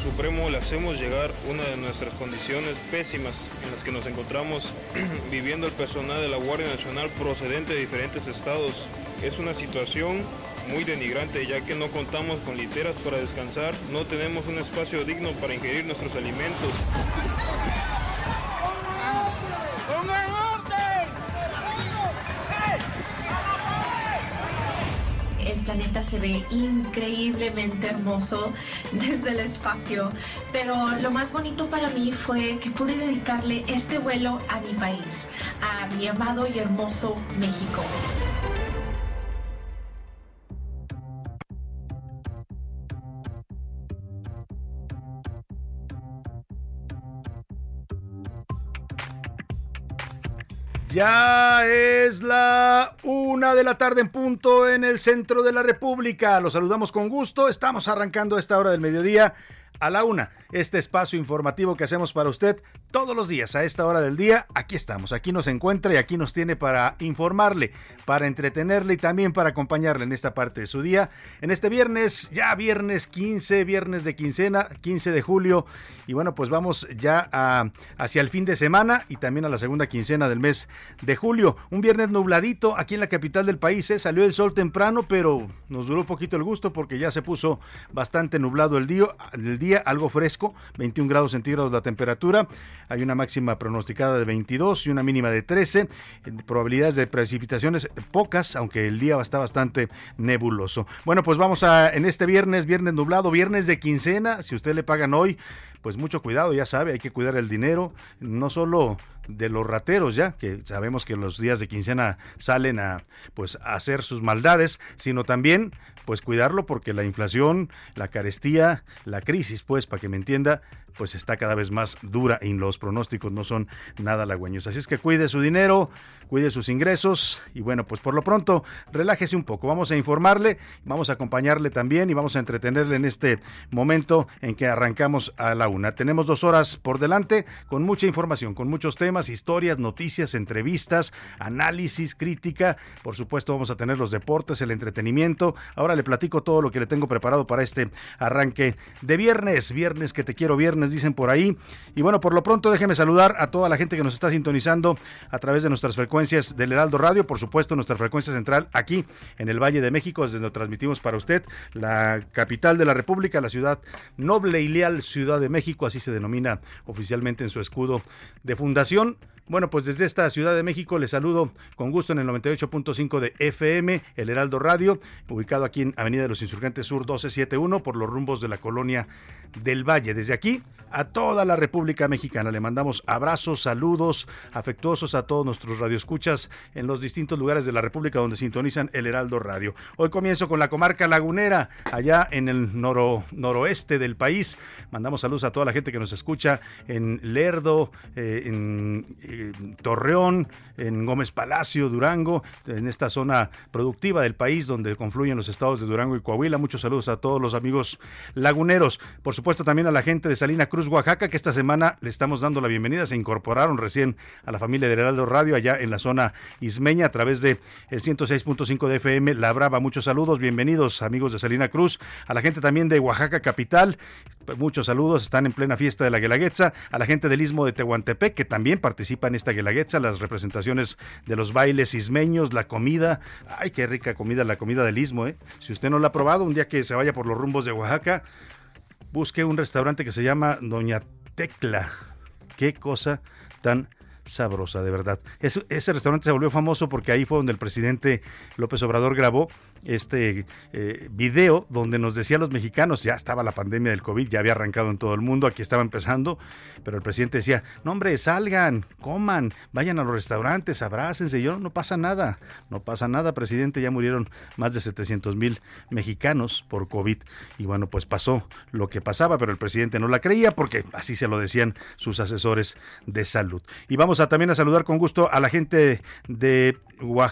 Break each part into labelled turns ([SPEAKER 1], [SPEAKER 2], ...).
[SPEAKER 1] Supremo le hacemos llegar una de nuestras condiciones pésimas en las que nos encontramos viviendo el personal de la Guardia Nacional procedente de diferentes estados. Es una situación muy denigrante ya que no contamos con literas para descansar, no tenemos un espacio digno para ingerir nuestros alimentos.
[SPEAKER 2] El planeta se ve increíblemente hermoso desde el espacio, pero lo más bonito para mí fue que pude dedicarle este vuelo a mi país, a mi amado y hermoso México.
[SPEAKER 3] Ya es la una de la tarde en punto en el centro de la República. Los saludamos con gusto. Estamos arrancando a esta hora del mediodía a la una. Este espacio informativo que hacemos para usted todos los días a esta hora del día. Aquí estamos, aquí nos encuentra y aquí nos tiene para informarle, para entretenerle y también para acompañarle en esta parte de su día. En este viernes, ya viernes 15, viernes de quincena, 15 de julio. Y bueno, pues vamos ya a, hacia el fin de semana y también a la segunda quincena del mes de julio. Un viernes nubladito aquí en la capital del país. ¿eh? Salió el sol temprano, pero nos duró poquito el gusto porque ya se puso bastante nublado el día, el día algo fresco, 21 grados centígrados la temperatura. Hay una máxima pronosticada de 22 y una mínima de 13. Probabilidades de precipitaciones pocas, aunque el día está bastante nebuloso. Bueno, pues vamos a en este viernes, viernes nublado, viernes de quincena. Si usted le pagan hoy, pues mucho cuidado, ya sabe, hay que cuidar el dinero, no solo de los rateros ya, que sabemos que los días de quincena salen a pues a hacer sus maldades, sino también pues cuidarlo porque la inflación, la carestía, la crisis, pues para que me entienda, pues está cada vez más dura y los pronósticos no son nada halagüeños. Así es que cuide su dinero, cuide sus ingresos y bueno, pues por lo pronto relájese un poco. Vamos a informarle, vamos a acompañarle también y vamos a entretenerle en este momento en que arrancamos a la una. Tenemos dos horas por delante con mucha información, con muchos temas, historias, noticias, entrevistas, análisis, crítica. Por supuesto vamos a tener los deportes, el entretenimiento. Ahora le platico todo lo que le tengo preparado para este arranque de viernes, viernes que te quiero viernes, dicen por ahí. Y bueno, por lo pronto déjeme saludar a toda la gente que nos está sintonizando a través de nuestras frecuencias del Heraldo Radio, por supuesto nuestra frecuencia central aquí en el Valle de México, desde donde transmitimos para usted la capital de la República, la ciudad noble y leal Ciudad de México, así se denomina oficialmente en su escudo de fundación. Bueno, pues desde esta Ciudad de México les saludo con gusto en el 98.5 de FM, el Heraldo Radio, ubicado aquí en Avenida de los Insurgentes Sur 1271 por los rumbos de la colonia del Valle. Desde aquí a toda la República Mexicana le mandamos abrazos, saludos afectuosos a todos nuestros radioescuchas en los distintos lugares de la República donde sintonizan el Heraldo Radio. Hoy comienzo con la comarca lagunera, allá en el noro, noroeste del país. Mandamos saludos a toda la gente que nos escucha en Lerdo, eh, en Torreón, en Gómez Palacio, Durango, en esta zona productiva del país donde confluyen los estados de Durango y Coahuila. Muchos saludos a todos los amigos laguneros. Por supuesto también a la gente de Salina Cruz, Oaxaca, que esta semana le estamos dando la bienvenida. Se incorporaron recién a la familia de Heraldo Radio allá en la zona ismeña a través de el 106.5 de FM La Brava. Muchos saludos, bienvenidos amigos de Salina Cruz, a la gente también de Oaxaca capital. Muchos saludos, están en plena fiesta de la Guelaguetza, a la gente del Istmo de Tehuantepec que también participa esta Guelaguetza, las representaciones de los bailes ismeños, la comida. Ay, qué rica comida, la comida del Istmo, ¿eh? Si usted no la ha probado, un día que se vaya por los rumbos de Oaxaca, busque un restaurante que se llama Doña Tecla. Qué cosa tan sabrosa, de verdad. ese restaurante se volvió famoso porque ahí fue donde el presidente López Obrador grabó este eh, video donde nos decía los mexicanos, ya estaba la pandemia del COVID, ya había arrancado en todo el mundo, aquí estaba empezando, pero el presidente decía, no hombre, salgan, coman, vayan a los restaurantes, abrácense, yo no pasa nada, no pasa nada, presidente, ya murieron más de 700 mil mexicanos por COVID y bueno, pues pasó lo que pasaba, pero el presidente no la creía porque así se lo decían sus asesores de salud. Y vamos a también a saludar con gusto a la gente de,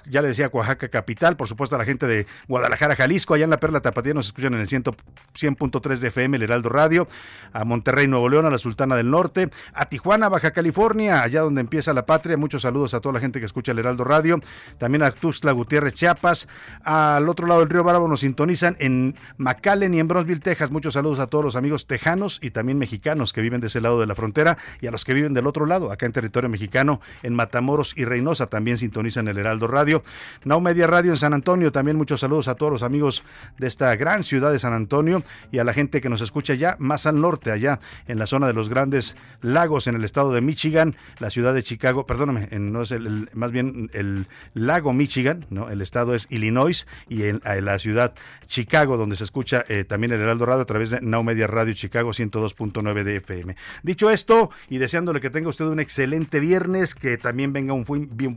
[SPEAKER 3] ya le decía, Oaxaca Capital, por supuesto a la gente de Guadalajara, Jalisco, allá en la Perla Tapatía nos escuchan en el 100.3 de FM, el Heraldo Radio, a Monterrey, Nuevo León, a la Sultana del Norte, a Tijuana, Baja California, allá donde empieza la patria. Muchos saludos a toda la gente que escucha el Heraldo Radio, también a Tuxtla Gutiérrez, Chiapas, al otro lado del río Bravo nos sintonizan en McAllen y en Bronzeville, Texas. Muchos saludos a todos los amigos tejanos y también mexicanos que viven de ese lado de la frontera y a los que viven del otro lado, acá en territorio mexicano, en Matamoros y Reynosa, también sintonizan el Heraldo Radio. Now Media Radio en San Antonio, también muchos saludos a todos los amigos de esta gran ciudad de San Antonio y a la gente que nos escucha ya más al norte, allá en la zona de los grandes lagos en el estado de Michigan, la ciudad de Chicago, perdóname, no es el, más bien el lago Michigan, no, el estado es Illinois y en, la ciudad Chicago donde se escucha eh, también el Heraldo Radio a través de Now Media Radio Chicago 102.9 de FM. Dicho esto y deseándole que tenga usted un excelente viernes, que también venga un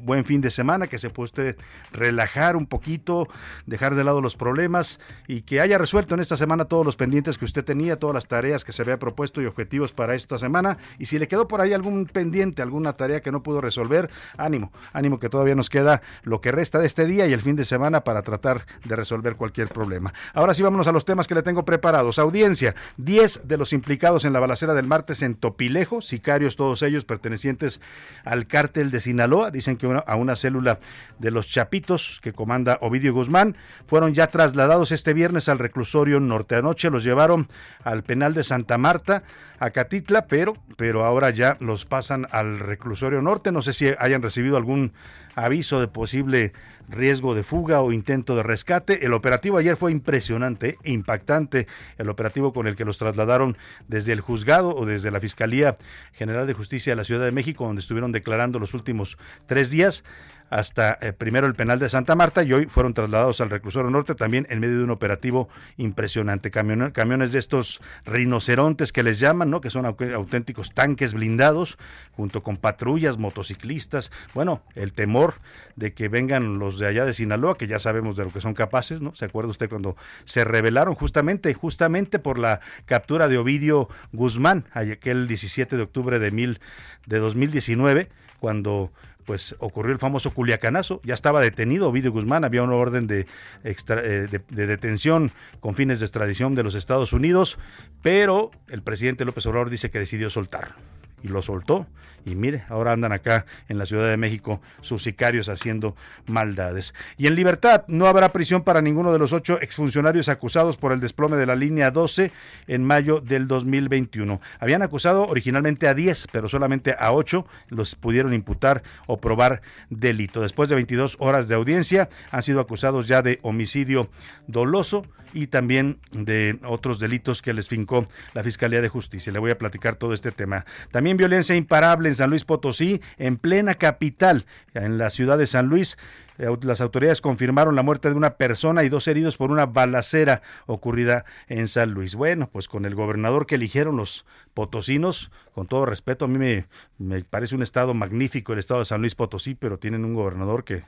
[SPEAKER 3] buen fin de semana, que se pueda usted relajar un poquito, dejar de lado los problemas y que haya resuelto en esta semana todos los pendientes que usted tenía, todas las tareas que se había propuesto y objetivos para esta semana. Y si le quedó por ahí algún pendiente, alguna tarea que no pudo resolver, ánimo, ánimo que todavía nos queda lo que resta de este día y el fin de semana para tratar de resolver cualquier problema. Ahora sí, vámonos a los temas que le tengo preparados. Audiencia, 10 de los implicados en la balacera del martes en Topilejo, sicarios todos ellos pertenecientes al cártel de Sinaloa, dicen que a una célula de los Chapitos que comanda Ovidio Guzmán, fueron ya trasladados este viernes al reclusorio norte. Anoche los llevaron al penal de Santa Marta, a Catitla, pero, pero ahora ya los pasan al reclusorio norte. No sé si hayan recibido algún aviso de posible riesgo de fuga o intento de rescate. El operativo ayer fue impresionante, impactante, el operativo con el que los trasladaron desde el juzgado o desde la Fiscalía General de Justicia de la Ciudad de México, donde estuvieron declarando los últimos tres días hasta eh, primero el penal de Santa Marta y hoy fueron trasladados al reclusorio norte también en medio de un operativo impresionante. camiones de estos rinocerontes que les llaman, ¿no? que son auténticos tanques blindados, junto con patrullas, motociclistas. Bueno, el temor de que vengan los de allá de Sinaloa, que ya sabemos de lo que son capaces, ¿no? ¿Se acuerda usted cuando se rebelaron justamente, justamente por la captura de Ovidio Guzmán, aquel 17 de octubre de, mil, de 2019, cuando pues ocurrió el famoso Culiacanazo, ya estaba detenido Ovidio Guzmán, había una orden de, eh, de, detención con fines de extradición de los Estados Unidos, pero el presidente López Obrador dice que decidió soltarlo y lo soltó. Y mire, ahora andan acá en la Ciudad de México sus sicarios haciendo maldades. Y en libertad no habrá prisión para ninguno de los ocho exfuncionarios acusados por el desplome de la línea 12 en mayo del 2021. Habían acusado originalmente a 10, pero solamente a 8 los pudieron imputar o probar delito. Después de 22 horas de audiencia, han sido acusados ya de homicidio doloso y también de otros delitos que les fincó la Fiscalía de Justicia. Le voy a platicar todo este tema. También violencia imparable en San Luis Potosí, en plena capital, en la ciudad de San Luis. Eh, las autoridades confirmaron la muerte de una persona y dos heridos por una balacera ocurrida en San Luis. Bueno, pues con el gobernador que eligieron los potosinos, con todo respeto, a mí me, me parece un estado magnífico el estado de San Luis Potosí, pero tienen un gobernador que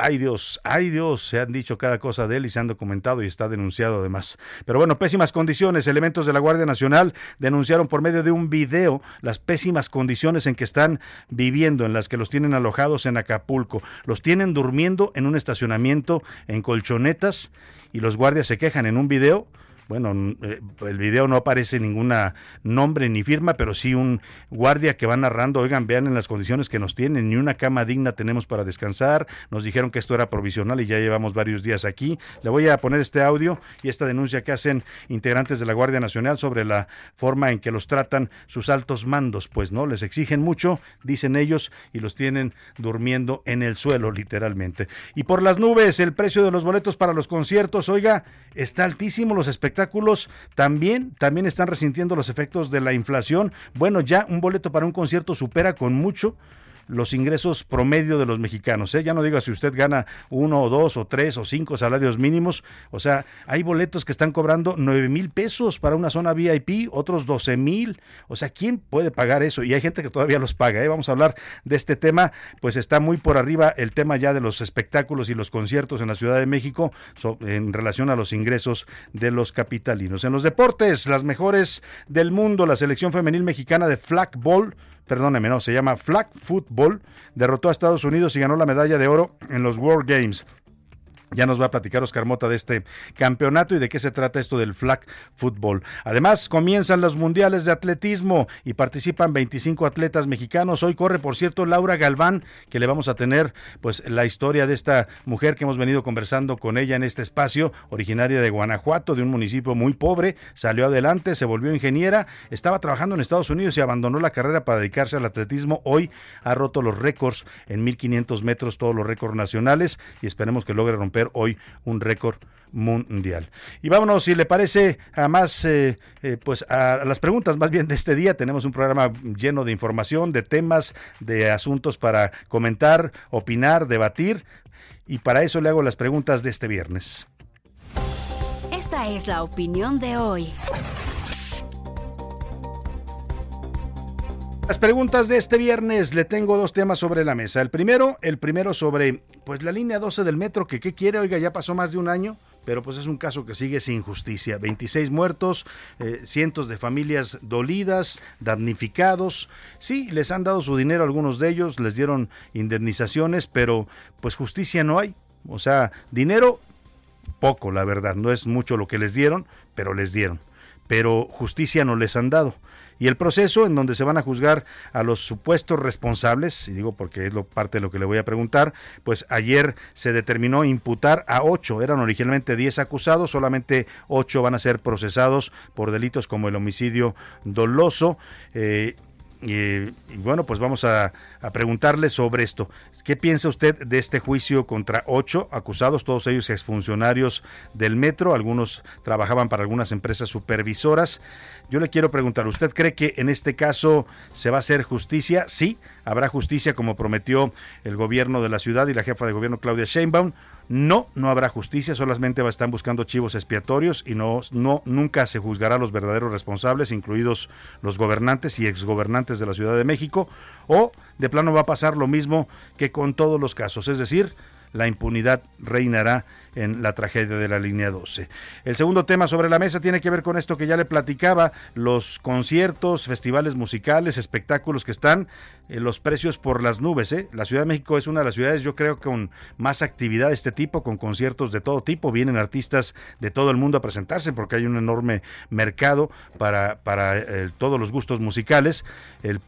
[SPEAKER 3] Ay Dios, ay Dios, se han dicho cada cosa de él y se han documentado y está denunciado además. Pero bueno, pésimas condiciones. Elementos de la Guardia Nacional denunciaron por medio de un video las pésimas condiciones en que están viviendo, en las que los tienen alojados en Acapulco. Los tienen durmiendo en un estacionamiento en colchonetas y los guardias se quejan en un video bueno, eh, el video no aparece ninguna nombre ni firma, pero sí un guardia que va narrando, oigan, vean en las condiciones que nos tienen, ni una cama digna tenemos para descansar, nos dijeron que esto era provisional y ya llevamos varios días aquí. Le voy a poner este audio y esta denuncia que hacen integrantes de la Guardia Nacional sobre la forma en que los tratan sus altos mandos, pues no, les exigen mucho, dicen ellos, y los tienen durmiendo en el suelo, literalmente. Y por las nubes, el precio de los boletos para los conciertos, oiga, está altísimo, los espectáculos también, también están resintiendo los efectos de la inflación. Bueno, ya un boleto para un concierto supera con mucho los ingresos promedio de los mexicanos. ¿eh? Ya no diga si usted gana uno o dos o tres o cinco salarios mínimos. O sea, hay boletos que están cobrando nueve mil pesos para una zona VIP, otros doce mil. O sea, ¿quién puede pagar eso? Y hay gente que todavía los paga. ¿eh? Vamos a hablar de este tema. Pues está muy por arriba el tema ya de los espectáculos y los conciertos en la Ciudad de México en relación a los ingresos de los capitalinos. En los deportes, las mejores del mundo, la selección femenil mexicana de flag ball perdóneme, no, se llama Flag Football, derrotó a Estados Unidos y ganó la medalla de oro en los World Games. Ya nos va a platicar Oscar Mota de este campeonato y de qué se trata esto del flag football. Además, comienzan los mundiales de atletismo y participan 25 atletas mexicanos. Hoy corre, por cierto, Laura Galván, que le vamos a tener pues la historia de esta mujer que hemos venido conversando con ella en este espacio, originaria de Guanajuato, de un municipio muy pobre, salió adelante, se volvió ingeniera, estaba trabajando en Estados Unidos y abandonó la carrera para dedicarse al atletismo. Hoy ha roto los récords en 1500 metros, todos los récords nacionales y esperemos que logre romper hoy un récord mundial. Y vámonos, si le parece, a más, eh, eh, pues a las preguntas más bien de este día. Tenemos un programa lleno de información, de temas, de asuntos para comentar, opinar, debatir. Y para eso le hago las preguntas de este viernes.
[SPEAKER 4] Esta es la opinión de hoy.
[SPEAKER 3] Las preguntas de este viernes le tengo dos temas sobre la mesa. El primero, el primero sobre pues la línea 12 del metro que qué quiere, oiga, ya pasó más de un año, pero pues es un caso que sigue sin justicia. 26 muertos, eh, cientos de familias dolidas, damnificados. Sí, les han dado su dinero algunos de ellos, les dieron indemnizaciones, pero pues justicia no hay. O sea, dinero poco, la verdad, no es mucho lo que les dieron, pero les dieron. Pero justicia no les han dado y el proceso en donde se van a juzgar a los supuestos responsables, y digo porque es lo, parte de lo que le voy a preguntar, pues ayer se determinó imputar a ocho, eran originalmente diez acusados, solamente ocho van a ser procesados por delitos como el homicidio doloso. Eh, y, bueno, pues vamos a, a, preguntarle sobre esto. ¿Qué piensa usted de este juicio contra ocho acusados, todos ellos exfuncionarios del metro? Algunos trabajaban para algunas empresas supervisoras. Yo le quiero preguntar, ¿usted cree que en este caso se va a hacer justicia? Sí, habrá justicia como prometió el gobierno de la ciudad y la jefa de gobierno Claudia Sheinbaum. No, no habrá justicia, solamente están buscando chivos expiatorios y no, no, nunca se juzgará a los verdaderos responsables, incluidos los gobernantes y exgobernantes de la Ciudad de México, o de plano va a pasar lo mismo que con todos los casos, es decir, la impunidad reinará en la tragedia de la línea 12. El segundo tema sobre la mesa tiene que ver con esto que ya le platicaba, los conciertos, festivales musicales, espectáculos que están eh, los precios por las nubes. ¿eh? La Ciudad de México es una de las ciudades, yo creo, con más actividad de este tipo, con conciertos de todo tipo. Vienen artistas de todo el mundo a presentarse porque hay un enorme mercado para, para eh, todos los gustos musicales.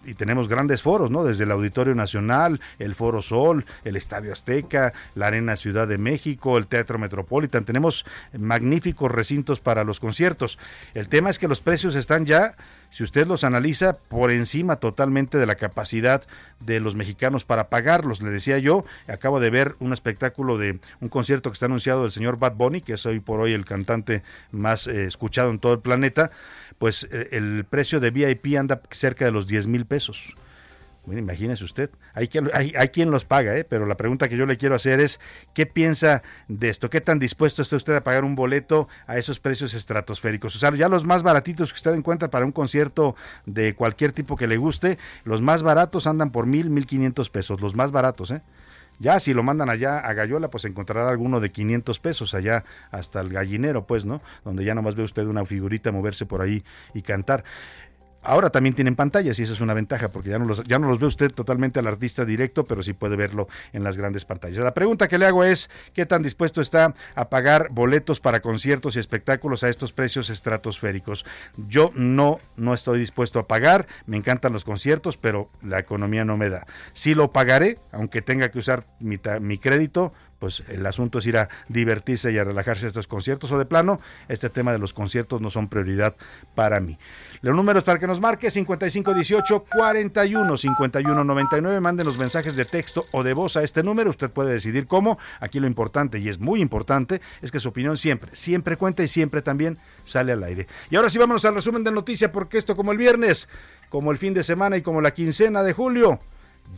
[SPEAKER 3] y tenemos grandes foros, ¿no? Desde el Auditorio Nacional, el Foro Sol, el Estadio Azteca, la Arena Ciudad de México, el Teatro Metropolitan. Tenemos magníficos recintos para los conciertos. El tema es que los precios están ya si usted los analiza por encima totalmente de la capacidad de los mexicanos para pagarlos. Le decía yo, acabo de ver un espectáculo de un concierto que está anunciado del señor Bad Bunny, que es hoy por hoy el cantante más eh, escuchado en todo el planeta, pues eh, el precio de VIP anda cerca de los 10 mil pesos. Bueno, imagínese usted, hay quien, hay, quien los paga, ¿eh? pero la pregunta que yo le quiero hacer es, ¿qué piensa de esto? ¿Qué tan dispuesto está usted a pagar un boleto a esos precios estratosféricos? O sea, ya los más baratitos que usted encuentra para un concierto de cualquier tipo que le guste, los más baratos andan por mil, mil quinientos pesos, los más baratos, ¿eh? Ya si lo mandan allá a Gallola, pues encontrará alguno de 500 pesos allá hasta el gallinero, pues, ¿no? Donde ya nomás ve usted una figurita moverse por ahí y cantar. Ahora también tienen pantallas y eso es una ventaja porque ya no los, ya no los ve usted totalmente al artista directo, pero sí puede verlo en las grandes pantallas. La pregunta que le hago es, ¿qué tan dispuesto está a pagar boletos para conciertos y espectáculos a estos precios estratosféricos? Yo no, no estoy dispuesto a pagar, me encantan los conciertos, pero la economía no me da. Sí lo pagaré, aunque tenga que usar mi, mi crédito, pues el asunto es ir a divertirse y a relajarse a estos conciertos o de plano, este tema de los conciertos no son prioridad para mí. Los números para que nos marque 5518 41 51 99. Manden los mensajes de texto o de voz a este número. Usted puede decidir cómo. Aquí lo importante, y es muy importante, es que su opinión siempre, siempre cuenta y siempre también sale al aire. Y ahora sí vámonos al resumen de noticias, porque esto como el viernes, como el fin de semana y como la quincena de julio,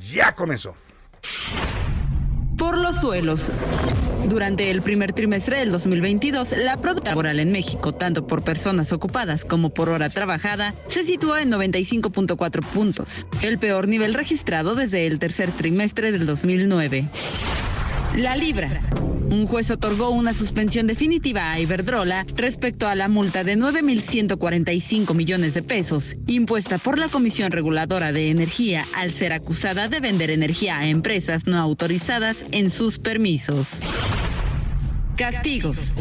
[SPEAKER 3] ya comenzó
[SPEAKER 5] por los suelos. Durante el primer trimestre del 2022, la productividad laboral en México, tanto por personas ocupadas como por hora trabajada, se sitúa en 95.4 puntos, el peor nivel registrado desde el tercer trimestre del 2009. La Libra. Un juez otorgó una suspensión definitiva a Iberdrola respecto a la multa de 9.145 millones de pesos impuesta por la Comisión Reguladora de Energía al ser acusada de vender energía a empresas no autorizadas en sus permisos. Castigos.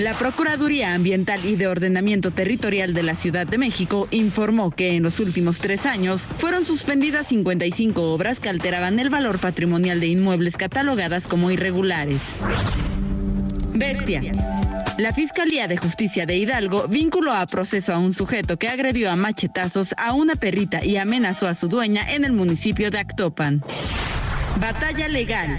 [SPEAKER 5] La Procuraduría Ambiental y de Ordenamiento Territorial de la Ciudad de México informó que en los últimos tres años fueron suspendidas 55 obras que alteraban el valor patrimonial de inmuebles catalogadas como irregulares. Bestia. La Fiscalía de Justicia de Hidalgo vinculó a proceso a un sujeto que agredió a machetazos a una perrita y amenazó a su dueña en el municipio de Actopan. Batalla legal.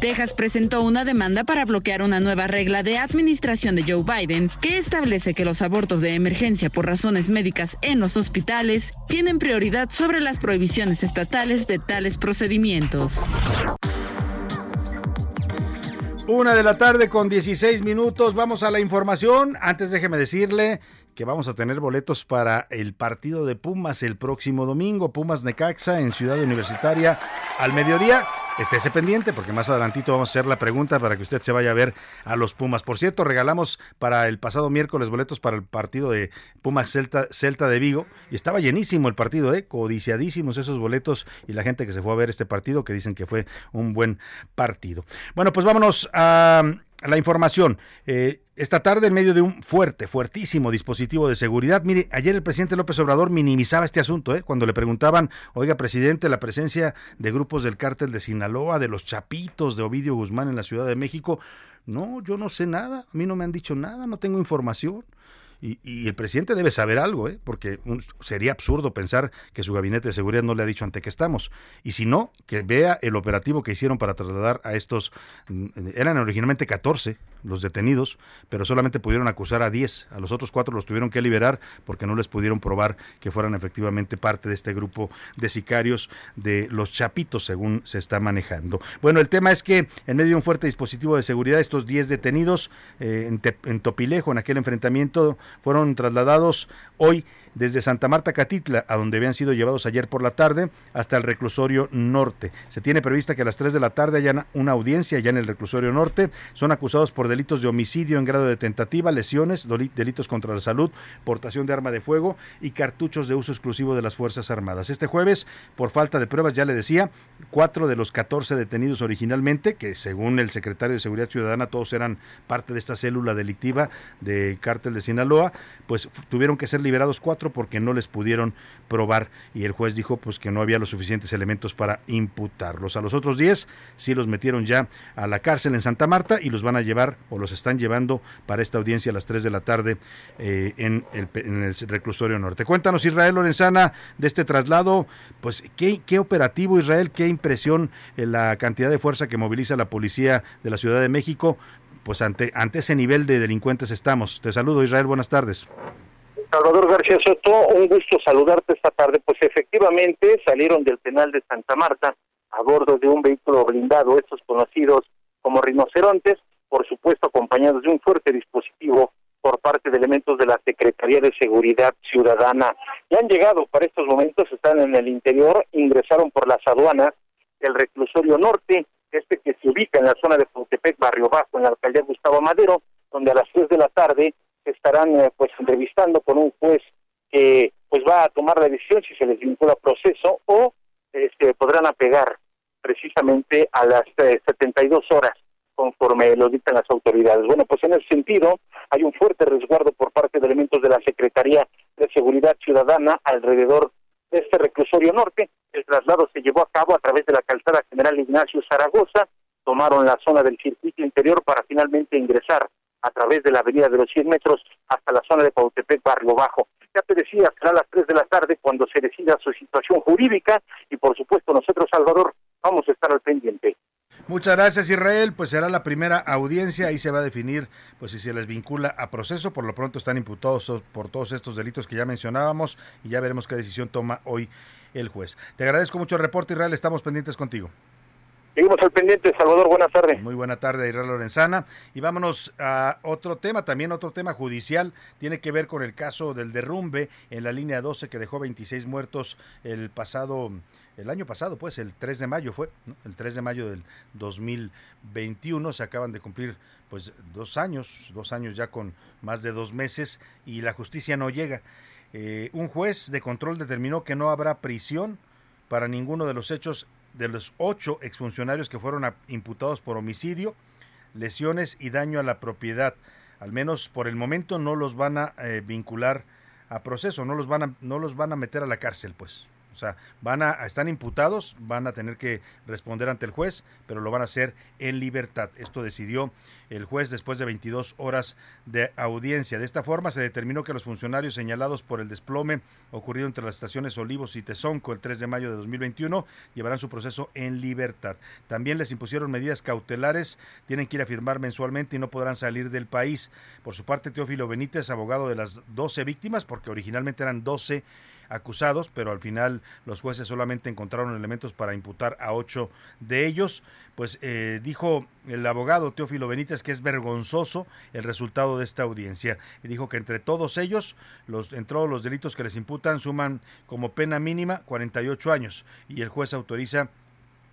[SPEAKER 5] Texas presentó una demanda para bloquear una nueva regla de administración de Joe Biden que establece que los abortos de emergencia por razones médicas en los hospitales tienen prioridad sobre las prohibiciones estatales de tales procedimientos.
[SPEAKER 3] Una de la tarde con 16 minutos. Vamos a la información. Antes déjeme decirle que vamos a tener boletos para el partido de Pumas el próximo domingo. Pumas Necaxa en Ciudad Universitaria al mediodía estése pendiente porque más adelantito vamos a hacer la pregunta para que usted se vaya a ver a los Pumas. Por cierto, regalamos para el pasado miércoles boletos para el partido de Pumas Celta, Celta de Vigo y estaba llenísimo el partido, ¿eh? codiciadísimos esos boletos y la gente que se fue a ver este partido que dicen que fue un buen partido. Bueno, pues vámonos a la información. Eh, esta tarde, en medio de un fuerte, fuertísimo dispositivo de seguridad, mire, ayer el presidente López Obrador minimizaba este asunto, ¿eh? cuando le preguntaban, oiga, presidente, la presencia de grupos del cártel de Sinaloa, de los Chapitos, de Ovidio Guzmán en la Ciudad de México. No, yo no sé nada, a mí no me han dicho nada, no tengo información. Y, el presidente debe saber algo, ¿eh? porque sería absurdo pensar que su gabinete de seguridad no le ha dicho ante qué estamos. Y si no, que vea el operativo que hicieron para trasladar a estos, mm, eran originalmente 14 los detenidos, pero solamente pudieron acusar a 10. A los otros cuatro los tuvieron que liberar porque no les pudieron probar que fueran efectivamente parte de este grupo de sicarios de los Chapitos, según se está manejando. Bueno, el tema es que en medio de un fuerte dispositivo de seguridad, estos 10 detenidos eh, en, en Topilejo, en aquel enfrentamiento, fueron trasladados hoy desde Santa Marta Catitla, a donde habían sido llevados ayer por la tarde, hasta el reclusorio norte. Se tiene prevista que a las 3 de la tarde haya una audiencia ya en el reclusorio norte. Son acusados por delitos de homicidio en grado de tentativa, lesiones, delitos contra la salud, portación de arma de fuego y cartuchos de uso exclusivo de las Fuerzas Armadas. Este jueves, por falta de pruebas, ya le decía, cuatro de los 14 detenidos originalmente, que según el secretario de Seguridad Ciudadana todos eran parte de esta célula delictiva de cártel de Sinaloa, pues tuvieron que ser liberados cuatro porque no les pudieron probar y el juez dijo pues que no había los suficientes elementos para imputarlos. A los otros 10 sí los metieron ya a la cárcel en Santa Marta y los van a llevar o los están llevando para esta audiencia a las 3 de la tarde eh, en, el, reclusorio norte. Cuéntanos Israel Lorenzana de este traslado, pues qué, qué operativo Israel, qué impresión eh, la cantidad de fuerza que moviliza la policía de la Ciudad de México, pues ante, ante ese nivel de delincuentes estamos. Te saludo Israel, buenas tardes.
[SPEAKER 6] Salvador García Soto, un gusto saludarte esta tarde. Pues efectivamente salieron del penal de Santa Marta a bordo de un vehículo blindado, estos conocidos como rinocerontes, por supuesto acompañados de un fuerte dispositivo por parte de elementos de la Secretaría de Seguridad Ciudadana. Ya han llegado para estos momentos, están en el interior, ingresaron por las aduanas del reclusorio norte, este que se ubica en la zona de Pontepec, Barrio Bajo, en la alcaldía Gustavo Madero, donde a las 3 de la tarde estarán eh, pues entrevistando con un juez que pues va a tomar la decisión si se les vincula proceso o este, podrán apegar precisamente a las 72 eh, horas conforme lo dictan las autoridades. Bueno, pues en ese sentido hay un fuerte resguardo por parte de elementos de la Secretaría de Seguridad Ciudadana alrededor de este reclusorio norte. El traslado se llevó a cabo a través de la calzada General Ignacio Zaragoza. Tomaron la zona del circuito interior para finalmente ingresar a través de la avenida de los 100 metros hasta la zona de Pautepec, Barrio Bajo. Ya te decía, será a las 3 de la tarde cuando se decida su situación jurídica y por supuesto nosotros, Salvador, vamos a estar al pendiente.
[SPEAKER 3] Muchas gracias Israel, pues será la primera audiencia, ahí se va a definir pues si se les vincula a proceso, por lo pronto están imputados por todos estos delitos que ya mencionábamos y ya veremos qué decisión toma hoy el juez. Te agradezco mucho el reporte Israel, estamos pendientes contigo.
[SPEAKER 6] Seguimos al pendiente, Salvador, buenas tardes.
[SPEAKER 3] Muy buena tarde, Israel Lorenzana. Y vámonos a otro tema, también otro tema judicial, tiene que ver con el caso del derrumbe en la línea 12 que dejó 26 muertos el pasado, el año pasado, pues el 3 de mayo fue, el 3 de mayo del 2021, se acaban de cumplir pues dos años, dos años ya con más de dos meses y la justicia no llega. Eh, un juez de control determinó que no habrá prisión para ninguno de los hechos de los ocho exfuncionarios que fueron imputados por homicidio, lesiones y daño a la propiedad. Al menos por el momento no los van a eh, vincular a proceso, no los van a, no los van a meter a la cárcel, pues. O sea, van a, están imputados, van a tener que responder ante el juez, pero lo van a hacer en libertad. Esto decidió el juez después de 22 horas de audiencia. De esta forma se determinó que los funcionarios señalados por el desplome ocurrido entre las estaciones Olivos y Tezonco el 3 de mayo de 2021 llevarán su proceso en libertad. También les impusieron medidas cautelares, tienen que ir a firmar mensualmente y no podrán salir del país. Por su parte, Teófilo Benítez, abogado de las 12 víctimas, porque originalmente eran 12 acusados, pero al final los jueces solamente encontraron elementos para imputar a ocho de ellos. Pues eh, dijo el abogado Teófilo Benítez que es vergonzoso el resultado de esta audiencia. Y dijo que entre todos ellos, los, en todos los delitos que les imputan, suman como pena mínima 48 años y el juez autoriza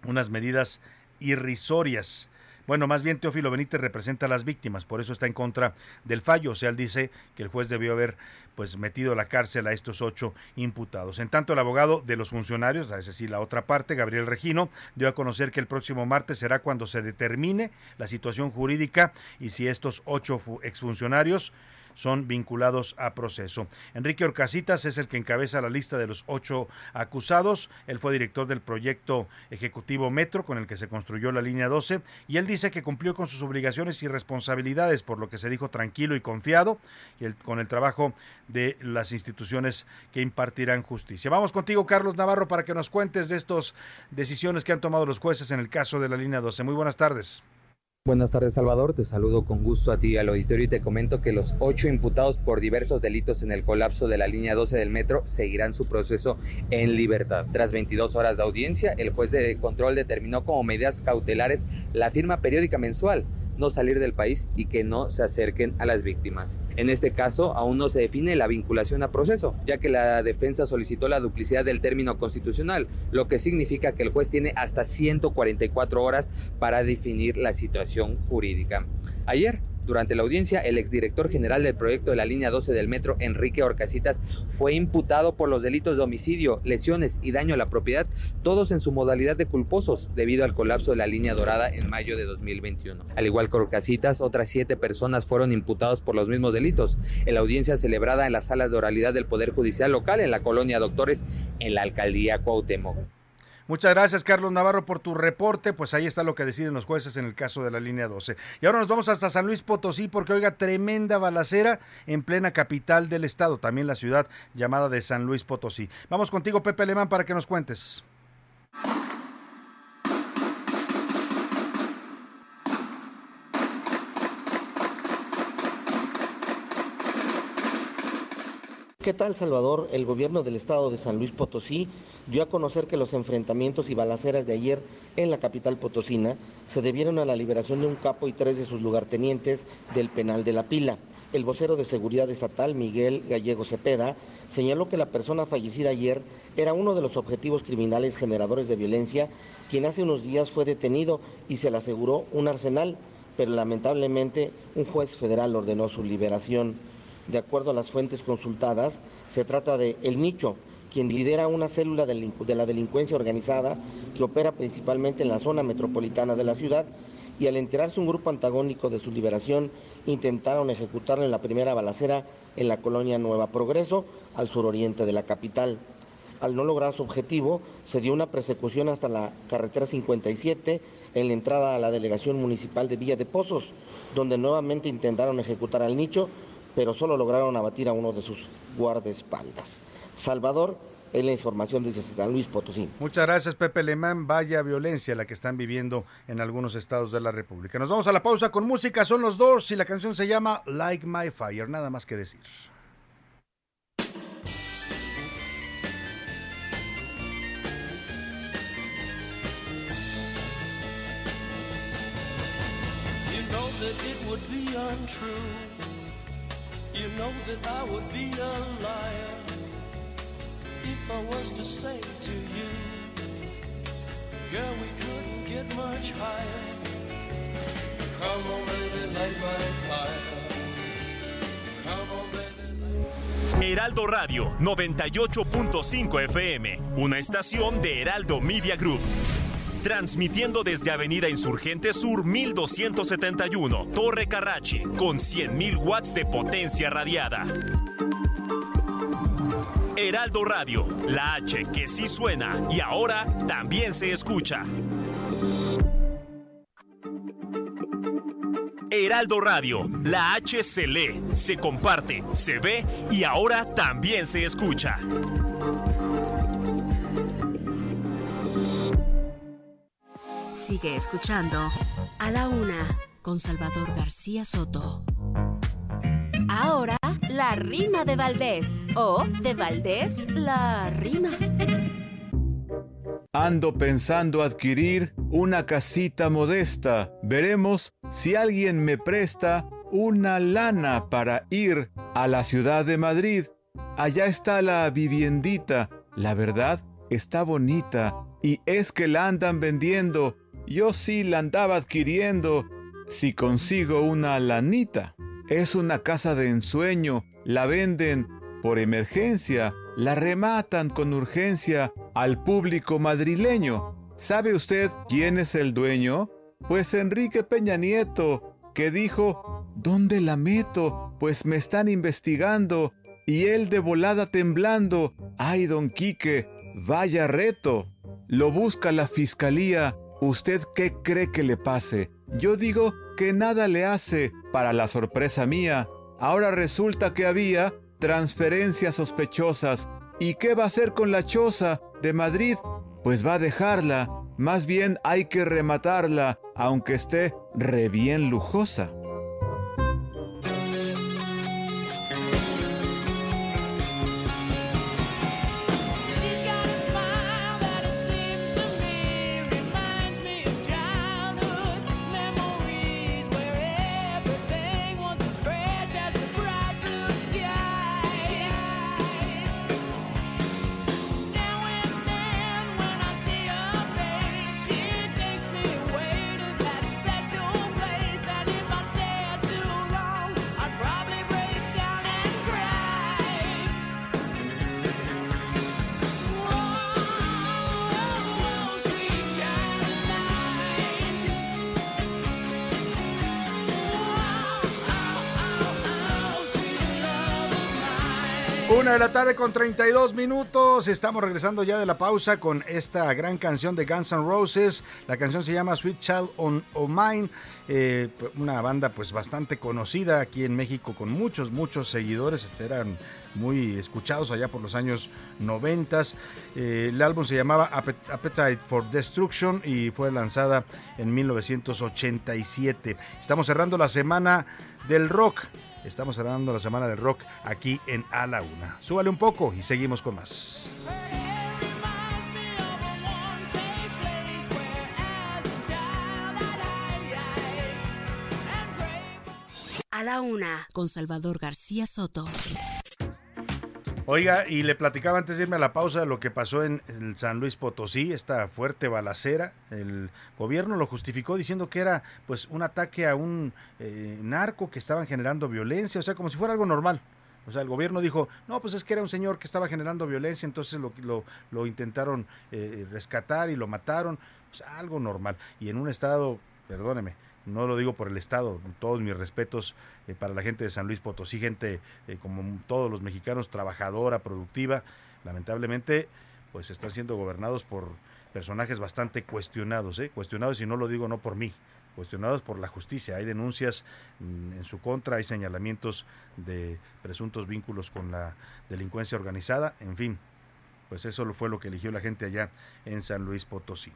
[SPEAKER 3] unas medidas irrisorias. Bueno, más bien Teófilo Benítez representa a las víctimas, por eso está en contra del fallo. O sea, él dice que el juez debió haber pues metido a la cárcel a estos ocho imputados. En tanto, el abogado de los funcionarios, es decir, la otra parte, Gabriel Regino, dio a conocer que el próximo martes será cuando se determine la situación jurídica y si estos ocho exfuncionarios son vinculados a proceso. Enrique Orcasitas es el que encabeza la lista de los ocho acusados. Él fue director del proyecto ejecutivo Metro con el que se construyó la línea 12 y él dice que cumplió con sus obligaciones y responsabilidades, por lo que se dijo tranquilo y confiado y con el trabajo de las instituciones que impartirán justicia. Vamos contigo, Carlos Navarro, para que nos cuentes de estas decisiones que han tomado los jueces en el caso de la línea 12. Muy buenas tardes.
[SPEAKER 7] Buenas tardes Salvador, te saludo con gusto a ti y al auditorio y te comento que los ocho imputados por diversos delitos en el colapso de la línea 12 del metro seguirán su proceso en libertad. Tras 22 horas de audiencia, el juez de control determinó como medidas cautelares la firma periódica mensual no salir del país y que no se acerquen a las víctimas. En este caso, aún no se define la vinculación a proceso, ya que la defensa solicitó la duplicidad del término constitucional, lo que significa que el juez tiene hasta 144 horas para definir la situación jurídica. Ayer, durante la audiencia, el exdirector general del proyecto de la línea 12 del metro, Enrique Orcasitas, fue imputado por los delitos de homicidio, lesiones y daño a la propiedad, todos en su modalidad de culposos, debido al colapso de la línea dorada en mayo de 2021. Al igual que Orcasitas, otras siete personas fueron imputados por los mismos delitos. En la audiencia celebrada en las salas de oralidad del Poder Judicial local en la colonia Doctores, en la alcaldía Cuauhtémoc.
[SPEAKER 3] Muchas gracias, Carlos Navarro, por tu reporte. Pues ahí está lo que deciden los jueces en el caso de la línea 12. Y ahora nos vamos hasta San Luis Potosí porque, oiga, tremenda balacera en plena capital del estado, también la ciudad llamada de San Luis Potosí. Vamos contigo, Pepe Alemán, para que nos cuentes.
[SPEAKER 8] ¿Qué tal, Salvador? El gobierno del estado de San Luis Potosí dio a conocer que los enfrentamientos y balaceras de ayer en la capital potosina se debieron a la liberación de un capo y tres de sus lugartenientes del penal de la pila. El vocero de seguridad estatal, Miguel Gallego Cepeda, señaló que la persona fallecida ayer era uno de los objetivos criminales generadores de violencia, quien hace unos días fue detenido y se le aseguró un arsenal, pero lamentablemente un juez federal ordenó su liberación. De acuerdo a las fuentes consultadas, se trata de El Nicho, quien lidera una célula de la delincuencia organizada que opera principalmente en la zona metropolitana de la ciudad y al enterarse un grupo antagónico de su liberación, intentaron ejecutarlo en la primera balacera en la colonia Nueva Progreso, al suroriente de la capital. Al no lograr su objetivo, se dio una persecución hasta la carretera 57 en la entrada a la delegación municipal de Villa de Pozos, donde nuevamente intentaron ejecutar al nicho, pero solo lograron abatir a uno de sus guardaespaldas. Salvador, es la información desde San Luis Potosí.
[SPEAKER 3] Muchas gracias, Pepe Lemán. Vaya violencia la que están viviendo en algunos estados de la República. Nos vamos a la pausa con música. Son los dos y la canción se llama Like My Fire. Nada más que decir.
[SPEAKER 9] You know that it would be untrue. You know that I would be a liar. if I was to say to you, girl, we couldn't get much higher. Come on, baby, light my fire. Come on, baby.
[SPEAKER 10] Heraldo Radio 98.5 FM, una estación de Heraldo Media Group. Transmitiendo desde Avenida Insurgente Sur 1271, Torre Carrachi, con 100.000 watts de potencia radiada. Heraldo Radio, la H que sí suena y ahora también se escucha. Heraldo Radio, la H se lee, se comparte, se ve y ahora también se escucha.
[SPEAKER 4] Sigue escuchando a la una con Salvador García Soto.
[SPEAKER 11] Ahora, la rima de Valdés. O, de Valdés, la rima.
[SPEAKER 12] Ando pensando adquirir una casita modesta. Veremos si alguien me presta una lana para ir a la ciudad de Madrid. Allá está la viviendita. La verdad, está bonita. Y es que la andan vendiendo. Yo sí la andaba adquiriendo si consigo una lanita. Es una casa de ensueño, la venden por emergencia, la rematan con urgencia al público madrileño. ¿Sabe usted quién es el dueño? Pues Enrique Peña Nieto, que dijo, ¿dónde la meto? Pues me están investigando. Y él de volada temblando, ay, don Quique, vaya reto. Lo busca la fiscalía. ¿Usted qué cree que le pase? Yo digo que nada le hace, para la sorpresa mía, ahora resulta que había transferencias sospechosas. ¿Y qué va a hacer con la choza de Madrid? Pues va a dejarla. Más bien hay que rematarla, aunque esté re bien lujosa.
[SPEAKER 3] Tarde con 32 minutos. Estamos regresando ya de la pausa con esta gran canción de Guns N' Roses. La canción se llama Sweet Child on, Mine. Eh, una banda pues bastante conocida aquí en México con muchos, muchos seguidores. Este, eran muy escuchados allá por los años 90. Eh, el álbum se llamaba Appetite for Destruction y fue lanzada en 1987. Estamos cerrando la semana del rock. Estamos cerrando la semana del rock aquí en A la Una. Súbale un poco y seguimos con más.
[SPEAKER 4] A la Una con Salvador García Soto.
[SPEAKER 3] Oiga, y le platicaba antes de irme a la pausa lo que pasó en el San Luis Potosí, esta fuerte balacera. El gobierno lo justificó diciendo que era pues un ataque a un eh, narco que estaban generando violencia, o sea, como si fuera algo normal. O sea, el gobierno dijo, no, pues es que era un señor que estaba generando violencia, entonces lo, lo, intentaron eh, rescatar y lo mataron. Pues algo normal. Y en un estado, perdóneme, no lo digo por el Estado, todos mis respetos eh, para la gente de San Luis Potosí, gente eh, como todos los mexicanos, trabajadora, productiva, lamentablemente pues están siendo gobernados por personajes bastante cuestionados, ¿eh? cuestionados y no lo digo no por mí, cuestionados por la justicia. Hay denuncias mm, en su contra, hay señalamientos de presuntos vínculos con la delincuencia organizada, en fin, pues eso fue lo que eligió la gente allá en San Luis Potosí.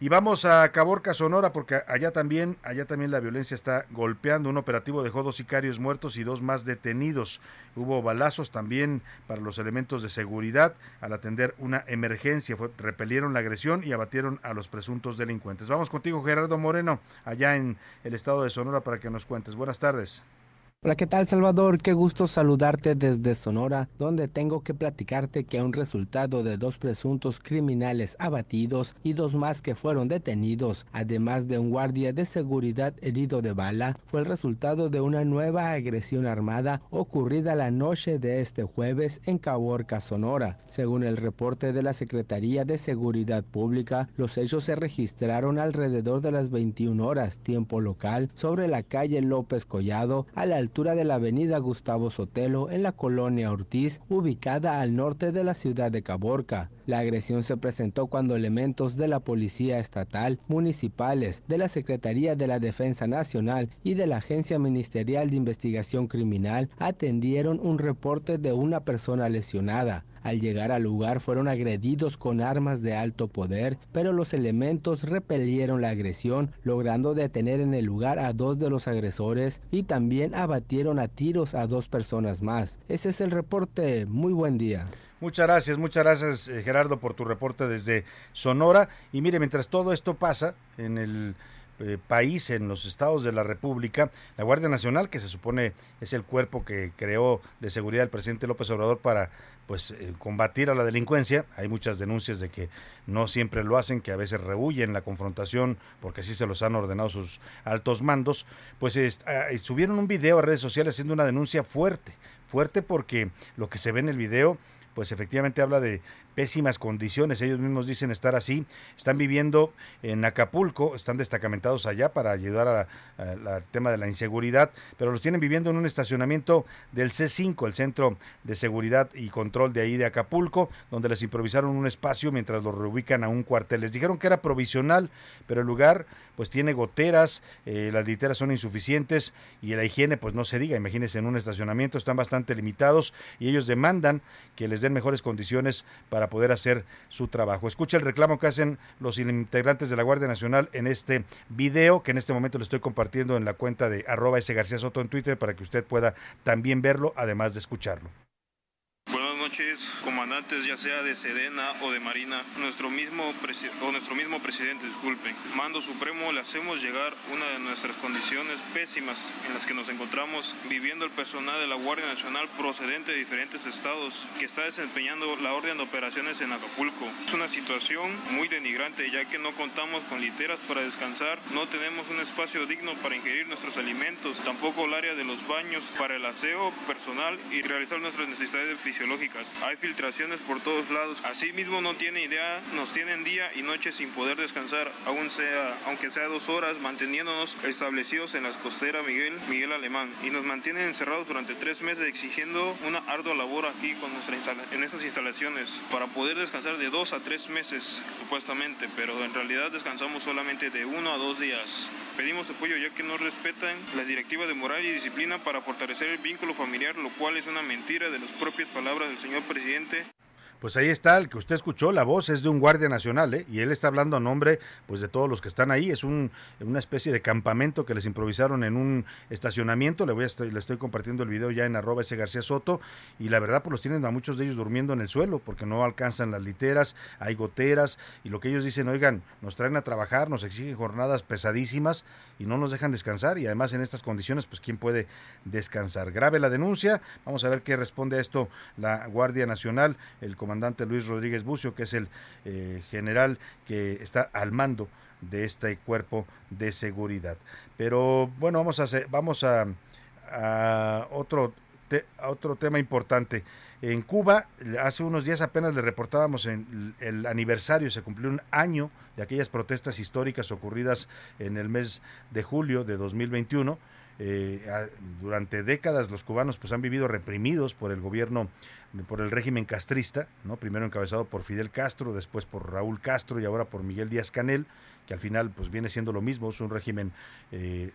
[SPEAKER 3] Y vamos a Caborca, Sonora, porque allá también, allá también la violencia está golpeando. Un operativo dejó dos sicarios muertos y dos más detenidos. Hubo balazos también para los elementos de seguridad al atender una emergencia. repelieron la agresión y abatieron a los presuntos delincuentes. Vamos contigo, Gerardo Moreno, allá en el estado de Sonora, para que nos cuentes. Buenas tardes.
[SPEAKER 13] Hola, ¿qué tal Salvador? Qué gusto saludarte desde Sonora, donde tengo que platicarte que un resultado de dos presuntos criminales abatidos y dos más que fueron detenidos, además de un guardia de seguridad herido de bala, fue el resultado de una nueva agresión armada ocurrida la noche de este jueves en Caborca, Sonora. Según el reporte de la Secretaría de Seguridad Pública, los hechos se registraron alrededor de las 21 horas tiempo local sobre la calle López Collado a la altura de la avenida Gustavo Sotelo en la colonia Ortiz, ubicada al norte de la ciudad de Caborca. La agresión se presentó cuando elementos de la Policía Estatal, municipales, de la Secretaría de la Defensa Nacional y de la Agencia Ministerial de Investigación Criminal atendieron un reporte de una persona lesionada. Al llegar al lugar fueron agredidos con armas de alto poder, pero los elementos repelieron la agresión, logrando detener en el lugar a dos de los agresores y también abatieron a tiros a dos personas más. Ese es el reporte. Muy buen día.
[SPEAKER 3] Muchas gracias, muchas gracias eh, Gerardo por tu reporte desde Sonora. Y mire, mientras todo esto pasa en el eh, país, en los estados de la República, la Guardia Nacional, que se supone es el cuerpo que creó de seguridad el presidente López Obrador para pues eh, combatir a la delincuencia. Hay muchas denuncias de que no siempre lo hacen, que a veces rehuyen la confrontación porque así se los han ordenado sus altos mandos. Pues ah, subieron un video a redes sociales haciendo una denuncia fuerte, fuerte porque lo que se ve en el video pues efectivamente habla de pésimas condiciones, ellos mismos dicen estar así, están viviendo en Acapulco, están destacamentados allá para ayudar al tema de la inseguridad, pero los tienen viviendo en un estacionamiento del C5, el Centro de Seguridad y Control de ahí de Acapulco, donde les improvisaron un espacio mientras los reubican a un cuartel. Les dijeron que era provisional, pero el lugar pues tiene goteras, eh, las literas son insuficientes y la higiene pues no se diga, imagínense en un estacionamiento están bastante limitados y ellos demandan que les den mejores condiciones para poder hacer su trabajo. Escucha el reclamo que hacen los integrantes de la Guardia Nacional en este video que en este momento le estoy compartiendo en la cuenta de arroba S. García Soto en Twitter para que usted pueda también verlo, además de escucharlo
[SPEAKER 1] comandantes ya sea de Sedena o de Marina, nuestro mismo, o nuestro mismo presidente, disculpen. Mando Supremo, le hacemos llegar una de nuestras condiciones pésimas en las que nos encontramos viviendo el personal de la Guardia Nacional procedente de diferentes estados que está desempeñando la orden de operaciones en Acapulco. Es una situación muy denigrante ya que no contamos con literas para descansar, no tenemos un espacio digno para ingerir nuestros alimentos, tampoco el área de los baños para el aseo personal y realizar nuestras necesidades fisiológicas. Hay filtraciones por todos lados. Asimismo no tiene idea, nos tienen día y noche sin poder descansar, aunque sea dos horas, manteniéndonos establecidos en la costera Miguel, Miguel Alemán. Y nos mantienen encerrados durante tres meses exigiendo una ardua labor aquí en estas instalaciones para poder descansar de dos a tres meses supuestamente, pero en realidad descansamos solamente de uno a dos días. Pedimos apoyo ya que no respetan la directiva de moral y disciplina para fortalecer el vínculo familiar, lo cual es una mentira de las propias palabras del señor presidente
[SPEAKER 3] pues ahí está el que usted escuchó, la voz es de un guardia nacional, ¿eh? y él está hablando a nombre pues de todos los que están ahí, es un, una especie de campamento que les improvisaron en un estacionamiento, le voy a le estoy compartiendo el video ya en arroba ese García Soto, y la verdad pues los tienen a muchos de ellos durmiendo en el suelo, porque no alcanzan las literas, hay goteras, y lo que ellos dicen, oigan, nos traen a trabajar, nos exigen jornadas pesadísimas, y no nos dejan descansar, y además en estas condiciones, pues quién puede descansar. Grave la denuncia, vamos a ver qué responde a esto la Guardia Nacional, el comandante comandante Luis Rodríguez Bucio, que es el eh, general que está al mando de este cuerpo de seguridad. Pero bueno, vamos a vamos a, a otro otro tema importante. En Cuba, hace unos días apenas le reportábamos en el aniversario, se cumplió un año de aquellas protestas históricas ocurridas en el mes de julio de 2021. Eh, durante décadas los cubanos pues han vivido reprimidos por el gobierno por el régimen castrista, ¿no? primero encabezado por Fidel Castro, después por Raúl Castro y ahora por Miguel Díaz Canel, que al final pues viene siendo lo mismo, es un régimen eh,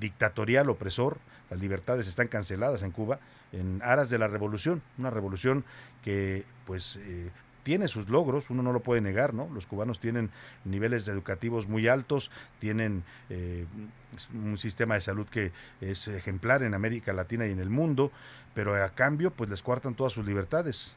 [SPEAKER 3] dictatorial, opresor, las libertades están canceladas en Cuba en aras de la revolución, una revolución que pues eh, tiene sus logros, uno no lo puede negar, ¿no? Los cubanos tienen niveles educativos muy altos, tienen eh, un sistema de salud que es ejemplar en América Latina y en el mundo, pero a cambio pues les cuartan todas sus libertades.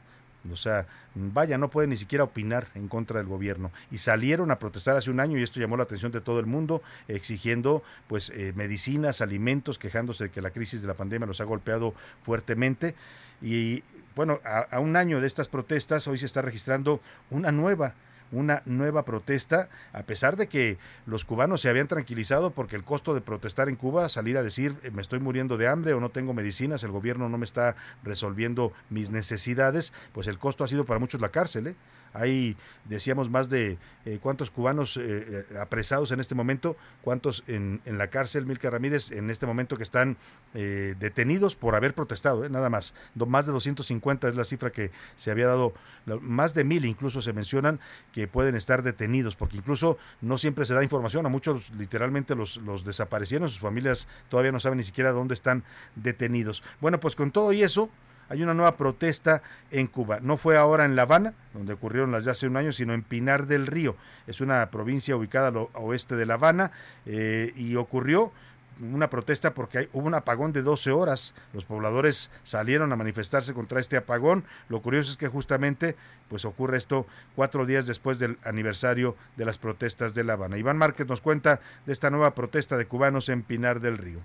[SPEAKER 3] O sea, vaya, no pueden ni siquiera opinar en contra del gobierno. Y salieron a protestar hace un año y esto llamó la atención de todo el mundo, exigiendo pues eh, medicinas, alimentos, quejándose de que la crisis de la pandemia los ha golpeado fuertemente. Y bueno, a un año de estas protestas, hoy se está registrando una nueva una nueva protesta, a pesar de que los cubanos se habían tranquilizado porque el costo de protestar en Cuba, salir a decir eh, me estoy muriendo de hambre o no tengo medicinas, el gobierno no me está resolviendo mis necesidades, pues el costo ha sido para muchos la cárcel. ¿eh? Hay, decíamos, más de eh, cuántos cubanos eh, eh, apresados en este momento, cuántos en, la cárcel, Milka Ramírez, en este momento que están detenidos por haber protestado, nada más. más de 250 es la cifra que se había dado, más de mil incluso se mencionan que pueden estar detenidos, porque incluso no siempre se da información, a muchos literalmente los, los desaparecieron, sus familias todavía no saben ni siquiera dónde están detenidos. Bueno, pues con todo y eso, hay una nueva protesta en Cuba. No fue ahora en La Habana, donde ocurrieron las de hace un año, sino en Pinar del Río. Es una provincia ubicada al oeste de La Habana eh, y ocurrió una protesta porque hubo un apagón de 12 horas. Los pobladores salieron a manifestarse contra este apagón. Lo curioso es que justamente pues ocurre esto cuatro días después del aniversario de las protestas de La Habana. Iván Márquez nos cuenta de esta nueva protesta de cubanos en Pinar del Río.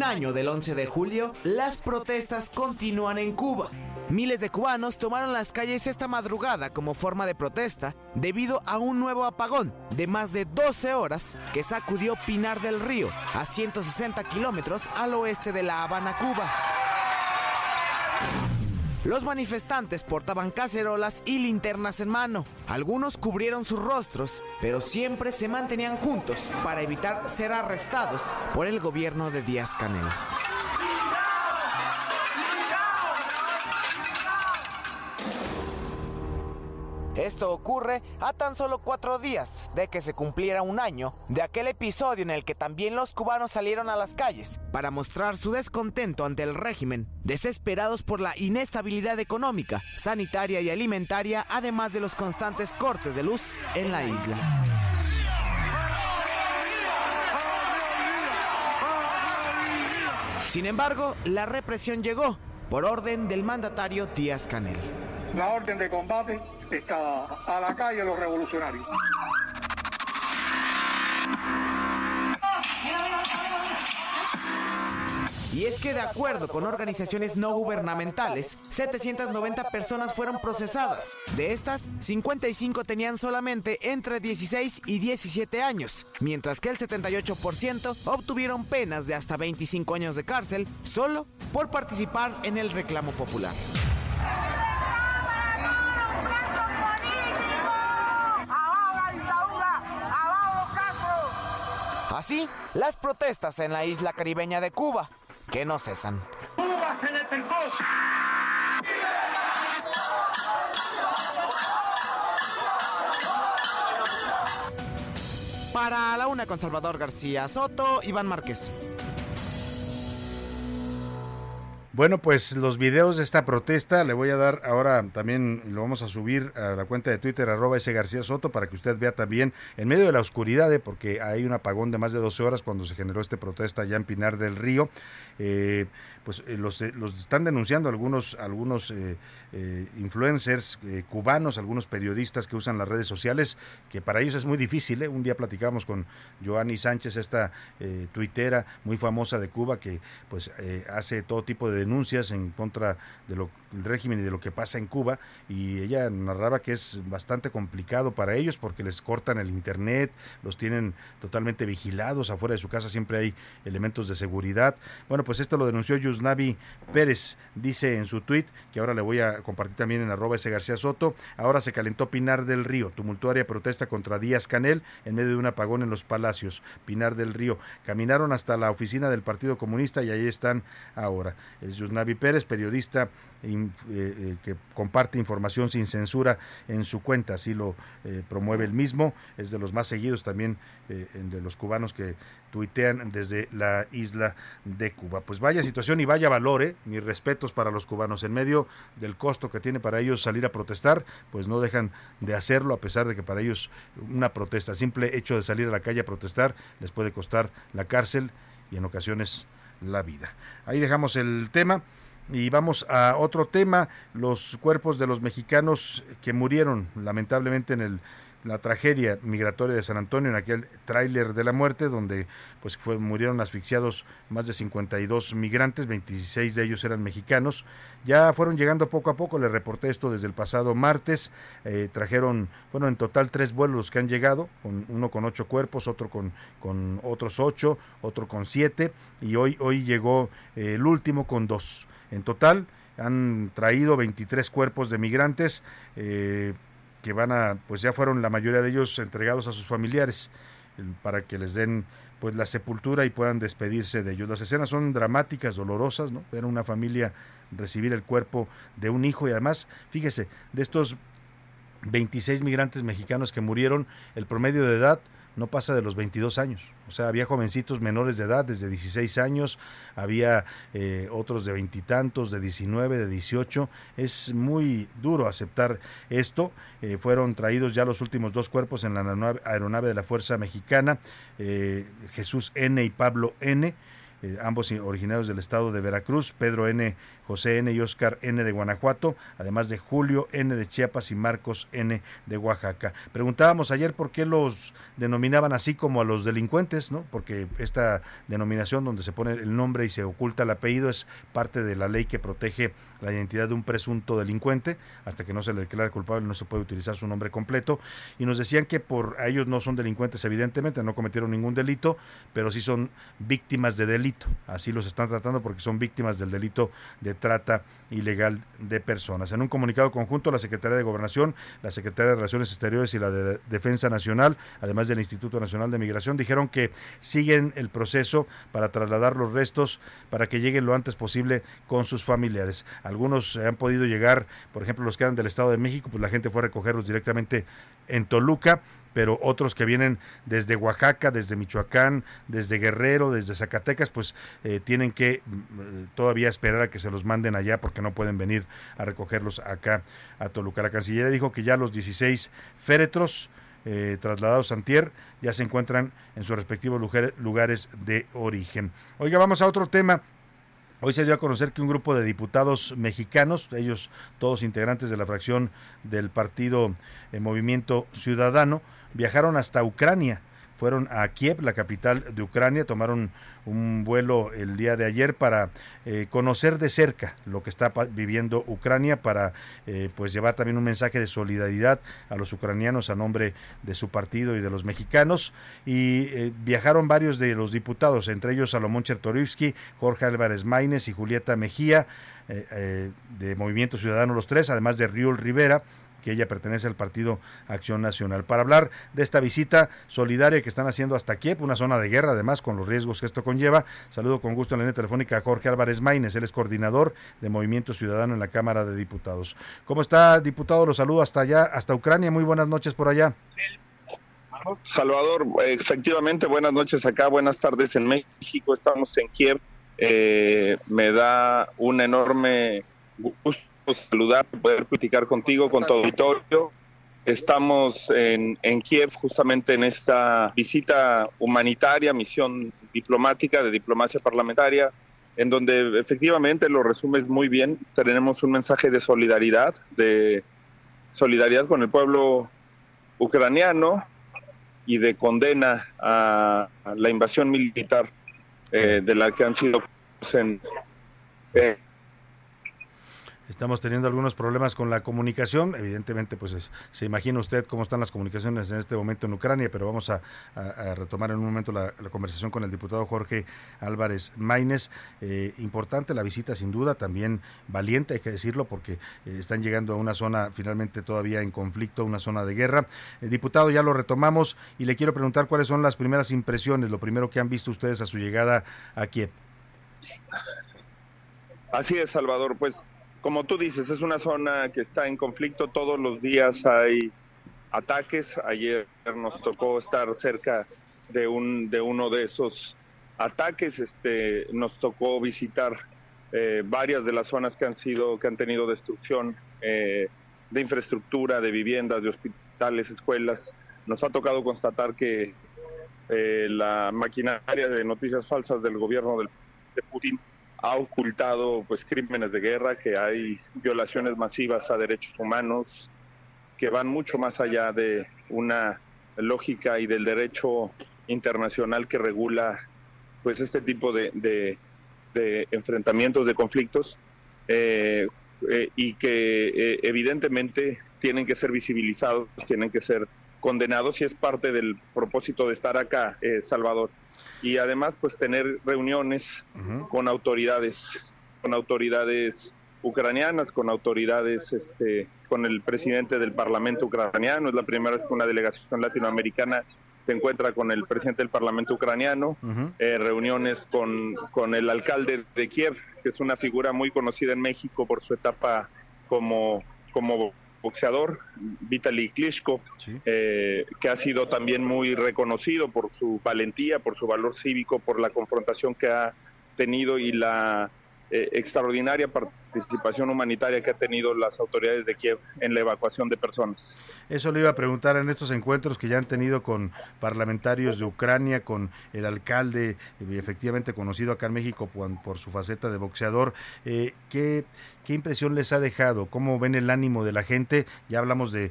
[SPEAKER 14] Un año del 11 de julio, las protestas continúan en Cuba. Miles de cubanos tomaron las calles esta madrugada como forma de protesta debido a un nuevo apagón de más de 12 horas que sacudió Pinar del Río, a 160 kilómetros al oeste de La Habana, Cuba. Los manifestantes portaban cacerolas y linternas en mano. Algunos cubrieron sus rostros, pero siempre se mantenían juntos para evitar ser arrestados por el gobierno de Díaz Canel. Esto ocurre a tan solo cuatro días de que se cumpliera un año de aquel episodio en el que también los cubanos salieron a las calles para mostrar su descontento ante el régimen, desesperados por la inestabilidad económica, sanitaria y alimentaria, además de los constantes cortes de luz en la isla. Sin embargo, la represión llegó por orden del mandatario Díaz Canel.
[SPEAKER 15] La orden de combate está a la calle los revolucionarios.
[SPEAKER 14] Y es que de acuerdo con organizaciones no gubernamentales, 790 personas fueron procesadas. De estas, 55 tenían solamente entre 16 y 17 años, mientras que el 78% obtuvieron penas de hasta 25 años de cárcel solo por participar en el reclamo popular. Así, las protestas en la isla caribeña de Cuba, que no cesan. ¡Cuba se Para la una con Salvador García Soto, Iván Márquez.
[SPEAKER 3] Bueno, pues los videos de esta protesta le voy a dar ahora también, lo vamos a subir a la cuenta de Twitter, arroba ese García Soto, para que usted vea también en medio de la oscuridad, eh, porque hay un apagón de más de 12 horas cuando se generó esta protesta allá en Pinar del Río. Eh, pues eh, los, los, están denunciando algunos, algunos influencers cubanos, algunos periodistas que usan las redes sociales, que para ellos es muy difícil. Un día platicamos con Joanny Sánchez, esta tuitera muy famosa de Cuba, que pues hace todo tipo de denuncias en contra de lo régimen y de lo que pasa en Cuba y ella narraba que es bastante complicado para ellos porque les cortan el internet, los tienen totalmente vigilados, afuera de su casa siempre hay elementos de seguridad. Bueno, pues esto lo denunció Yusnavi Pérez, dice en su tuit, que ahora le voy a compartir también en arroba ese García Soto, ahora se calentó Pinar del Río, tumultuaria protesta contra Díaz Canel en medio de un apagón en los palacios, Pinar del Río, caminaron hasta la oficina del Partido Comunista y ahí están ahora. Es Yusnavi Pérez, periodista eh, eh, que comparte información sin censura en su cuenta, así lo eh, promueve el mismo, es de los más seguidos también de los cubanos que tuitean desde la isla de Cuba. Pues vaya situación y vaya valor, mis respetos para los cubanos en medio del costo que tiene para ellos salir a protestar, pues no dejan de hacerlo a pesar de que para ellos una protesta, simple hecho de salir a la calle a protestar les puede costar la cárcel y en ocasiones la vida. Ahí dejamos el tema. Y vamos a otro tema, los cuerpos de los mexicanos que murieron lamentablemente en el, la tragedia migratoria de San Antonio, en aquel tráiler de la muerte, donde pues fue, murieron asfixiados más de 52 migrantes, 26 de ellos eran mexicanos. Ya fueron llegando poco a poco, le reporté esto desde el pasado martes, eh, trajeron, bueno, en total tres vuelos que han llegado, con, uno con ocho cuerpos, otro con, con otros ocho, otro con siete, y hoy, hoy llegó eh, el último con dos. En total han traído 23 cuerpos de migrantes eh, que van a, pues ya fueron la mayoría de ellos entregados a sus familiares para que les den pues la sepultura y puedan despedirse de ellos. Las escenas son dramáticas, dolorosas, ¿no? Ver a una familia recibir el cuerpo de un hijo y además, fíjese, de estos 26 migrantes mexicanos que murieron, el promedio de edad no pasa de los 22 años. O sea, había jovencitos menores de edad, desde 16 años, había eh, otros de veintitantos, de 19, de 18. Es muy duro aceptar esto. Eh, fueron traídos ya los últimos dos cuerpos en la aeronave de la Fuerza Mexicana, eh, Jesús N. y Pablo N. ambos originarios del estado de Veracruz, Pedro N. José N. y Oscar N. de Guanajuato, además de Julio N. de Chiapas y Marcos N. de Oaxaca. Preguntábamos ayer por qué los denominaban así como a los delincuentes, ¿no? Porque esta denominación donde se pone el nombre y se oculta el apellido es parte de la ley que protege la identidad de un presunto delincuente, hasta que no se le declare culpable no se puede utilizar su nombre completo, y nos decían que por a ellos no son delincuentes evidentemente, no cometieron ningún delito, pero sí son víctimas de delito, así los están tratando porque son víctimas del delito de trata ilegal de personas. En un comunicado conjunto, la Secretaría de Gobernación, la Secretaría de Relaciones Exteriores y la de Defensa Nacional, además del Instituto Nacional de Migración, dijeron que siguen el proceso para trasladar los restos para que lleguen lo antes posible con sus familiares. Algunos han podido llegar, por ejemplo, los que eran del Estado de México, pues la gente fue a recogerlos directamente en Toluca pero otros que vienen desde Oaxaca, desde Michoacán, desde Guerrero, desde Zacatecas, pues eh, tienen que mm, todavía esperar a que se los manden allá porque no pueden venir a recogerlos acá a Toluca. La Cancillería dijo que ya los 16 féretros eh, trasladados a Antier ya se encuentran en sus respectivos lugares de origen. Oiga, vamos a otro tema. Hoy se dio a conocer que un grupo de diputados mexicanos, ellos todos integrantes de la fracción del partido eh, Movimiento Ciudadano, viajaron hasta Ucrania. Fueron a Kiev, la capital de Ucrania, tomaron un vuelo el día de ayer para eh, conocer de cerca lo que está viviendo Ucrania, para eh, pues llevar también un mensaje de solidaridad a los ucranianos a nombre de su partido y de los mexicanos. Y eh, viajaron varios de los diputados, entre ellos Salomón Chertorivsky, Jorge Álvarez Maínez y Julieta Mejía, de Movimiento Ciudadano los tres, además de Riul Rivera que ella pertenece al Partido Acción Nacional. Para hablar de esta visita solidaria que están haciendo hasta Kiev, una zona de guerra además con los riesgos que esto conlleva, saludo con gusto en la línea telefónica a Jorge Álvarez Maínez, él es coordinador de Movimiento Ciudadano en la Cámara de Diputados. ¿Cómo está, diputado? Lo saludo hasta allá, hasta Ucrania. Muy buenas noches por allá.
[SPEAKER 16] Salvador, efectivamente, buenas noches acá, buenas tardes en México, estamos en Kiev. Eh, me da un enorme gusto saludar, poder platicar contigo, con tu auditorio. Estamos en, en Kiev justamente en esta visita humanitaria, misión diplomática de diplomacia parlamentaria, en donde efectivamente lo resumes muy bien. Tenemos un mensaje de solidaridad, de solidaridad con el pueblo ucraniano y de condena a, la invasión militar eh, de la que han sido en, eh,
[SPEAKER 3] Estamos teniendo algunos problemas con la comunicación. Evidentemente, pues se imagina usted cómo están las comunicaciones en este momento en Ucrania, pero vamos a, retomar en un momento la, conversación con el diputado Jorge Álvarez Maínez. Eh, importante la visita, sin duda, también valiente, hay que decirlo, porque eh, están llegando a una zona finalmente todavía en conflicto, una zona de guerra. Eh, diputado, ya lo retomamos y le quiero preguntar cuáles son las primeras impresiones, lo primero que han visto ustedes a su llegada a Kiev.
[SPEAKER 16] Así es, Salvador. Pues como tú dices, es una zona que está en conflicto. Todos los días hay ataques. Ayer nos tocó estar cerca de, un, de uno de esos ataques. Este, nos tocó visitar eh, varias de las zonas que han sido, que han tenido destrucción eh, de infraestructura, de viviendas, de hospitales, escuelas. Nos ha tocado constatar que eh, la maquinaria de noticias falsas del gobierno de Putin ha ocultado pues crímenes de guerra, que hay violaciones masivas a derechos humanos que van mucho más allá de una lógica y del derecho internacional que regula pues este tipo de, enfrentamientos, de conflictos, eh, eh, y que eh, evidentemente tienen que ser visibilizados, tienen que ser condenados y es parte del propósito de estar acá, Salvador y además pues tener reuniones con autoridades, con autoridades ucranianas, con autoridades, este, con el presidente del Parlamento ucraniano. Es la primera vez que una delegación latinoamericana se encuentra con el presidente del Parlamento ucraniano, eh, reuniones con, con el alcalde de Kiev, que es una figura muy conocida en México por su etapa como, como boxeador, Vitaly Klitschko, eh, que ha sido también muy reconocido por su valentía, por su valor cívico, por la confrontación que ha tenido y la eh, extraordinaria participación humanitaria que ha tenido las autoridades de Kiev en la evacuación de personas.
[SPEAKER 3] Eso le iba a preguntar en estos encuentros que ya han tenido con parlamentarios de Ucrania, con el alcalde, eh, efectivamente conocido acá en México por, su faceta de boxeador. Eh, ¿qué, ¿Qué impresión les ha dejado? ¿Cómo ven el ánimo de la gente? Ya hablamos de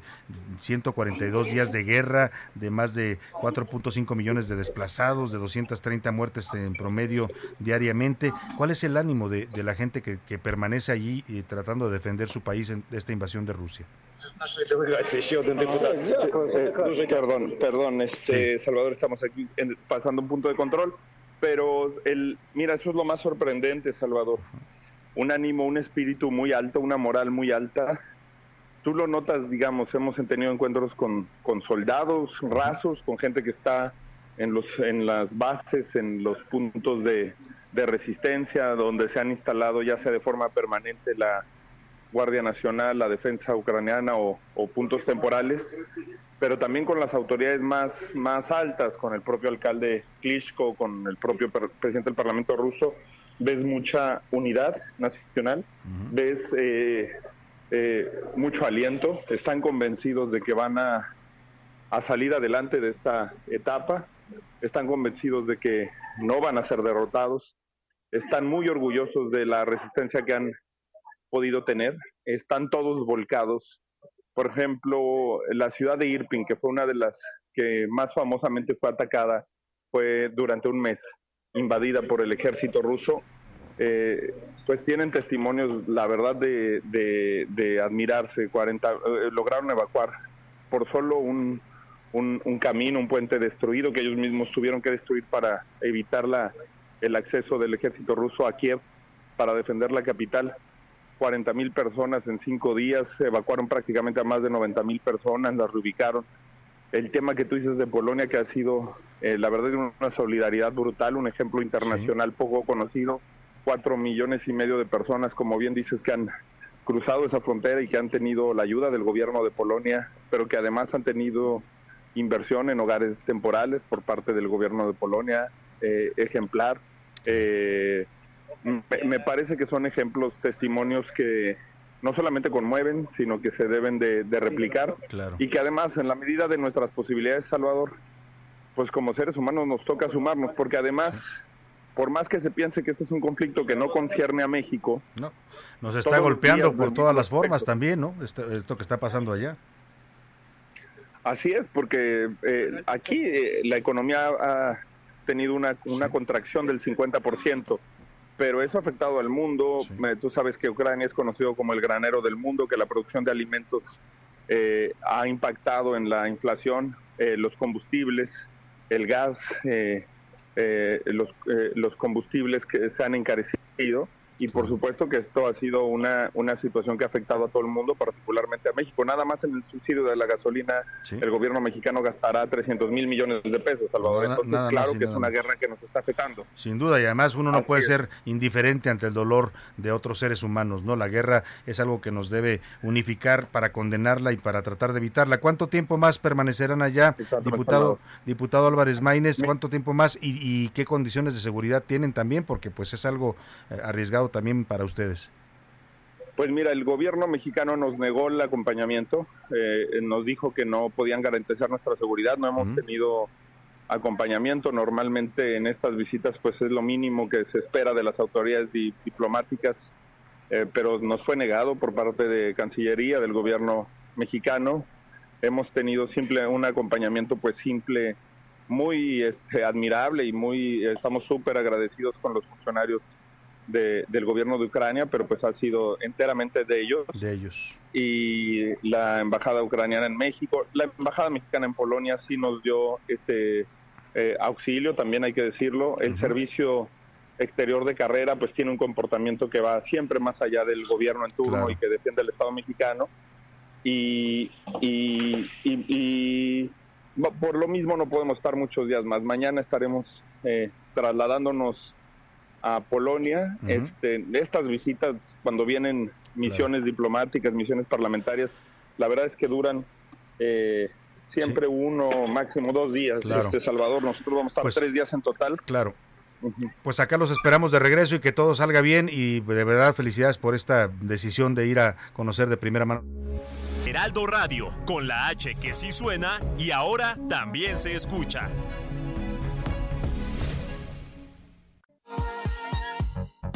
[SPEAKER 3] 142 días de guerra, de más de 4.5 millones de desplazados, de 230 muertes en promedio diariamente. ¿Cuál es el ánimo de, la gente que, permanece allí y tratando de defender su país de esta invasión de Rusia?
[SPEAKER 16] Perdón, perdón, este, Salvador, estamos aquí pasando un punto de control, pero el, mira, eso es lo más sorprendente, Salvador. Un ánimo, un espíritu muy alto, una moral muy alta. Tú lo notas, digamos, hemos tenido encuentros con, con soldados rasos, con gente que está en, los, en las bases, en los puntos de, de resistencia, donde se han instalado ya sea de forma permanente la, Guardia Nacional, la defensa ucraniana o, puntos temporales, pero también con las autoridades más, más altas, con el propio alcalde Klitschko, con el propio presidente del Parlamento ruso, ves mucha unidad nacional, ves eh, eh, mucho aliento, están convencidos de que van a, a salir adelante de esta etapa, están convencidos de que no van a ser derrotados, están muy orgullosos de la resistencia que han podido tener, están todos volcados. Por ejemplo, la ciudad de Irpin, que fue una de las que más famosamente fue atacada, fue durante un mes invadida por el ejército ruso. Eh, pues tienen testimonios, la verdad, de, admirarse. 40, eh, lograron evacuar por solo un, un, un, camino, un puente destruido que ellos mismos tuvieron que destruir para evitar la, el acceso del ejército ruso a Kiev para defender la capital. 40 mil personas en cinco días, evacuaron prácticamente a más de 90 mil personas, las reubicaron. El tema que tú dices de Polonia, que ha sido, eh, la verdad, una solidaridad brutal, un ejemplo internacional poco conocido, cuatro millones y medio de personas, como bien dices, que han cruzado esa frontera y que han tenido la ayuda del gobierno de Polonia, pero que además han tenido inversión en hogares temporales por parte del gobierno de Polonia, eh, ejemplar. Eh, me parece que son ejemplos, testimonios que no solamente conmueven, sino que se deben de, replicar y que además en la medida de nuestras posibilidades, Salvador, pues como seres humanos nos toca sumarnos, porque además, por más que se piense que este es un conflicto que no concierne a México,
[SPEAKER 3] no. nos está golpeando por todas las formas también, ¿no? Esto, esto, que está pasando allá.
[SPEAKER 16] Así es, porque eh, aquí eh, la economía ha tenido una, una contracción del 50%. pero eso ha afectado al mundo. Eh, tú sabes que Ucrania es conocido como el granero del mundo, que la producción de alimentos eh, ha impactado en la inflación, eh, los combustibles, el gas, los, los combustibles que se han encarecido y por supuesto que esto ha sido una, una situación que ha afectado a todo el mundo, particularmente a México. Nada más en el subsidio de la gasolina, el gobierno mexicano gastará 300 mil millones de pesos, Salvador. Entonces, claro que es una guerra que nos está afectando.
[SPEAKER 3] Sin duda, y además uno no puede ser indiferente ante el dolor de otros seres humanos, ¿no? La guerra es algo que nos debe unificar para condenarla y para tratar de evitarla. ¿Cuánto tiempo más permanecerán allá, diputado, diputado Álvarez Maínez? ¿Cuánto tiempo más y, y qué condiciones de seguridad tienen también? Porque pues es algo eh, también para ustedes?
[SPEAKER 16] Pues mira, el gobierno mexicano nos negó el acompañamiento, eh, nos dijo que no podían garantizar nuestra seguridad, no hemos tenido acompañamiento. Normalmente en estas visitas pues es lo mínimo que se espera de las autoridades diplomáticas, eh, pero nos fue negado por parte de Cancillería del gobierno mexicano. Hemos tenido simple un acompañamiento pues simple, muy este, admirable y muy estamos súper agradecidos con los funcionarios del gobierno de Ucrania, pero pues ha sido enteramente de ellos.
[SPEAKER 3] De ellos.
[SPEAKER 16] Y la embajada ucraniana en México, la embajada mexicana en Polonia sí nos dio este eh, auxilio, también hay que decirlo. El servicio exterior de carrera pues tiene un comportamiento que va siempre más allá del gobierno en turno y que defiende el Estado mexicano. Y, y, y, por lo mismo no podemos estar muchos días más. Mañana estaremos eh, trasladándonos a Polonia. este, estas visitas, cuando vienen misiones diplomáticas, misiones parlamentarias, la verdad es que duran eh, siempre uno, máximo dos días. Este Salvador, nosotros vamos a estar pues tres días en total.
[SPEAKER 3] Claro. Pues acá los esperamos de regreso y que todo salga bien y de verdad felicidades por esta decisión de ir a conocer de primera mano.
[SPEAKER 10] Heraldo Radio, con la H que sí suena y ahora también se escucha.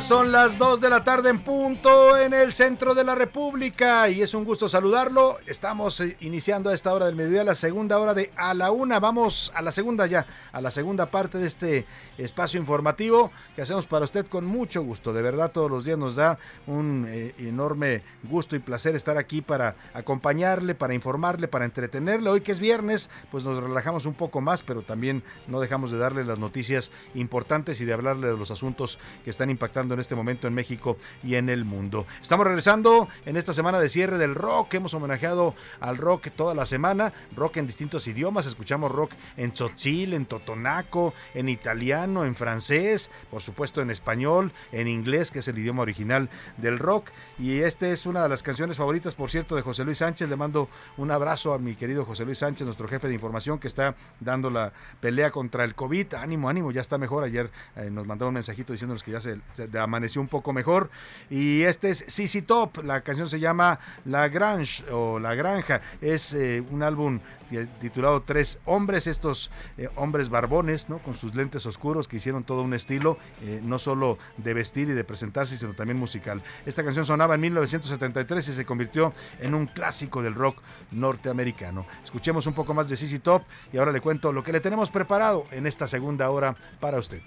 [SPEAKER 3] Son las 2 de la tarde en punto en el centro de la República y es un gusto saludarlo. Estamos eh, iniciando a esta hora del mediodía, la segunda hora de a la una. Vamos a la segunda ya, a la segunda parte de este espacio informativo que hacemos para usted con mucho gusto. De verdad, todos los días nos da un eh, enorme gusto y placer estar aquí para acompañarle, para informarle, para entretenerle. Hoy que es viernes, pues nos relajamos un poco más, pero también no dejamos de darle las noticias importantes y de hablarle de los asuntos que están están en este momento en México y en el mundo. Estamos regresando en esta semana de cierre del rock. Hemos homenajeado al rock toda la semana, rock en distintos idiomas. Escuchamos rock en tzotzil, en totonaco, en italiano, en francés, por supuesto en español, en inglés, que es el idioma original del rock. Y esta es una de las canciones favoritas, por cierto, de José Luis Sánchez. Le mando un abrazo a mi querido José Luis Sánchez, nuestro jefe de información, que está dando la pelea contra el COVID. Ánimo, ánimo, ya está mejor. Ayer eh, nos mandó un mensajito diciéndonos que ya se, amaneció un poco mejor. Y este es CC Top, la canción se llama La Grange o La Granja. Es eh, un álbum titulado Tres Hombres, estos eh, hombres barbones, ¿no? Con sus lentes oscuros que hicieron todo un estilo, eh, no solo de vestir y de presentarse, sino también musical. Esta canción sonaba en 1973 y se convirtió en un clásico del rock norteamericano. Escuchemos un poco más de CC Top y ahora le cuento lo que le tenemos preparado en esta segunda hora para usted.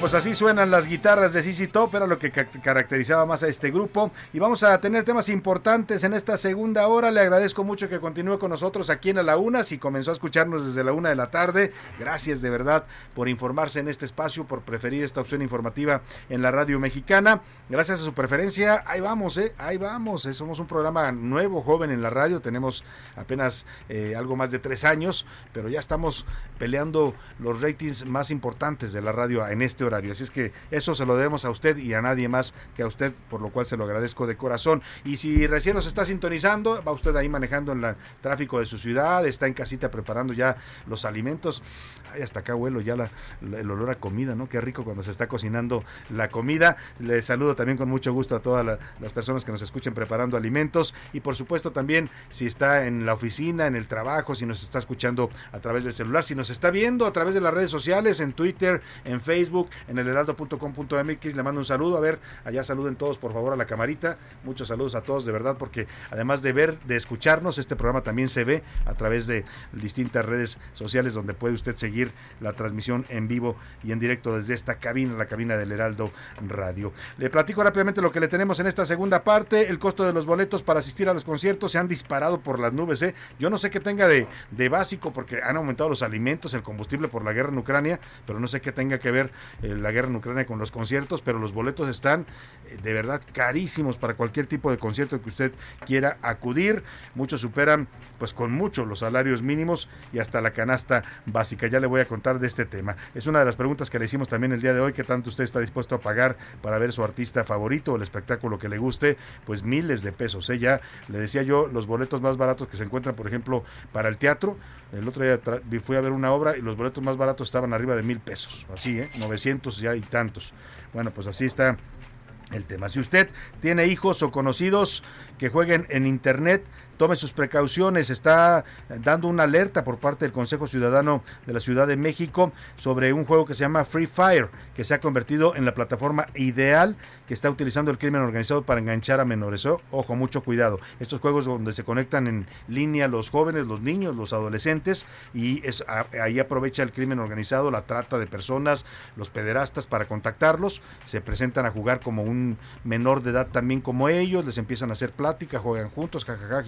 [SPEAKER 3] Pues así suenan las guitarras de CC Top, era lo que ca- caracterizaba más a este grupo. Y vamos a tener temas importantes en esta segunda hora. Le agradezco mucho que continúe con nosotros aquí en A la Una. Si comenzó a escucharnos desde la una de la tarde, gracias de verdad por informarse en este espacio, por preferir esta opción informativa en la radio mexicana. Gracias a su preferencia, ahí vamos, ¿eh? Ahí vamos. eh, Somos un programa nuevo, joven en la radio. Tenemos apenas eh, algo más de tres años, pero ya estamos peleando los ratings más importantes de la radio en este horario. Así es que eso se lo debemos a usted y a nadie más que a usted, por lo cual se lo agradezco de corazón. Y si recién nos está sintonizando, va usted ahí manejando en el tráfico de su ciudad, está en casita preparando ya los alimentos. Ay, hasta acá huelo ya el olor a comida, ¿no? Qué rico cuando se está cocinando la comida. Le saludo también con mucho gusto a todas la- las personas que nos escuchen preparando alimentos y por supuesto también si está en la oficina, en el trabajo, si nos está escuchando a través del celular, si nos está viendo a través de las redes sociales, en Twitter, en Facebook, en el heraldo.com.mx, le mando un saludo. A ver, allá saluden todos por favor a la camarita. Muchos saludos a todos de verdad porque además de ver, de escucharnos, este programa también se ve a través de distintas redes sociales donde puede usted seguir la transmisión en vivo y en directo desde esta cabina, la cabina del Heraldo Radio. Le platico rápidamente lo que le tenemos en esta segunda parte. El costo de los boletos para asistir a los conciertos se han disparado por las nubes. ¿eh? Yo no sé qué tenga de, de básico porque han aumentado los alimentos, el combustible por la guerra en Ucrania, pero no sé qué tenga que ver eh, la guerra en Ucrania con los conciertos, pero los boletos están eh, de verdad carísimos para cualquier tipo de concierto que usted quiera acudir. Muchos superan pues con mucho los salarios mínimos y hasta la canasta básica. Ya le voy a contar de este tema. Es una de las preguntas que le hicimos también el día de hoy, ¿qué tanto usted está dispuesto a pagar para ver su artista favorito o el espectáculo que le guste? Pues miles de pesos. ¿eh? Ya le decía yo, los boletos más baratos que se encuentran, por ejemplo, para el teatro. El otro día fui a ver una obra y los boletos más baratos estaban arriba de mil pesos. Así, ¿eh? 900 ya y tantos. Bueno, pues así está el tema. Si usted tiene hijos o conocidos que jueguen en Internet, tome sus precauciones. Está dando una alerta por parte del Consejo Ciudadano de la Ciudad de México sobre un juego que se llama Free Fire, que se ha convertido en la plataforma ideal que está utilizando el crimen organizado para enganchar a menores. Ojo, mucho cuidado. Estos juegos donde se conectan en línea los jóvenes, los niños, los adolescentes, y es, ahí aprovecha el crimen organizado, la trata de personas, los pederastas para contactarlos. Se presentan a jugar como un menor de edad también como ellos, les empiezan a hacer plática, juegan juntos, jajaja,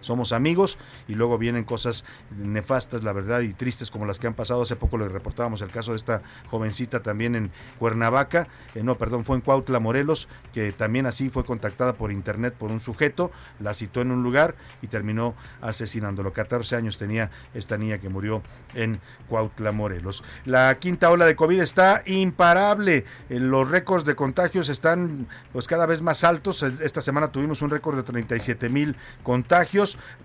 [SPEAKER 3] somos amigos, y luego vienen cosas nefastas, la verdad, y tristes como las que han pasado. Hace poco le reportábamos el caso de esta jovencita también en Cuernavaca, eh, no, perdón, fue en Cuautla, Morelos, que también así fue contactada por internet por un sujeto, la citó en un lugar y terminó asesinándolo. 14 años tenía esta niña que murió en Cuautla, Morelos. La quinta ola de COVID está imparable. Eh, Los récords de contagios están pues cada vez más altos. Eh, Esta semana tuvimos un récord de 37 mil contagios,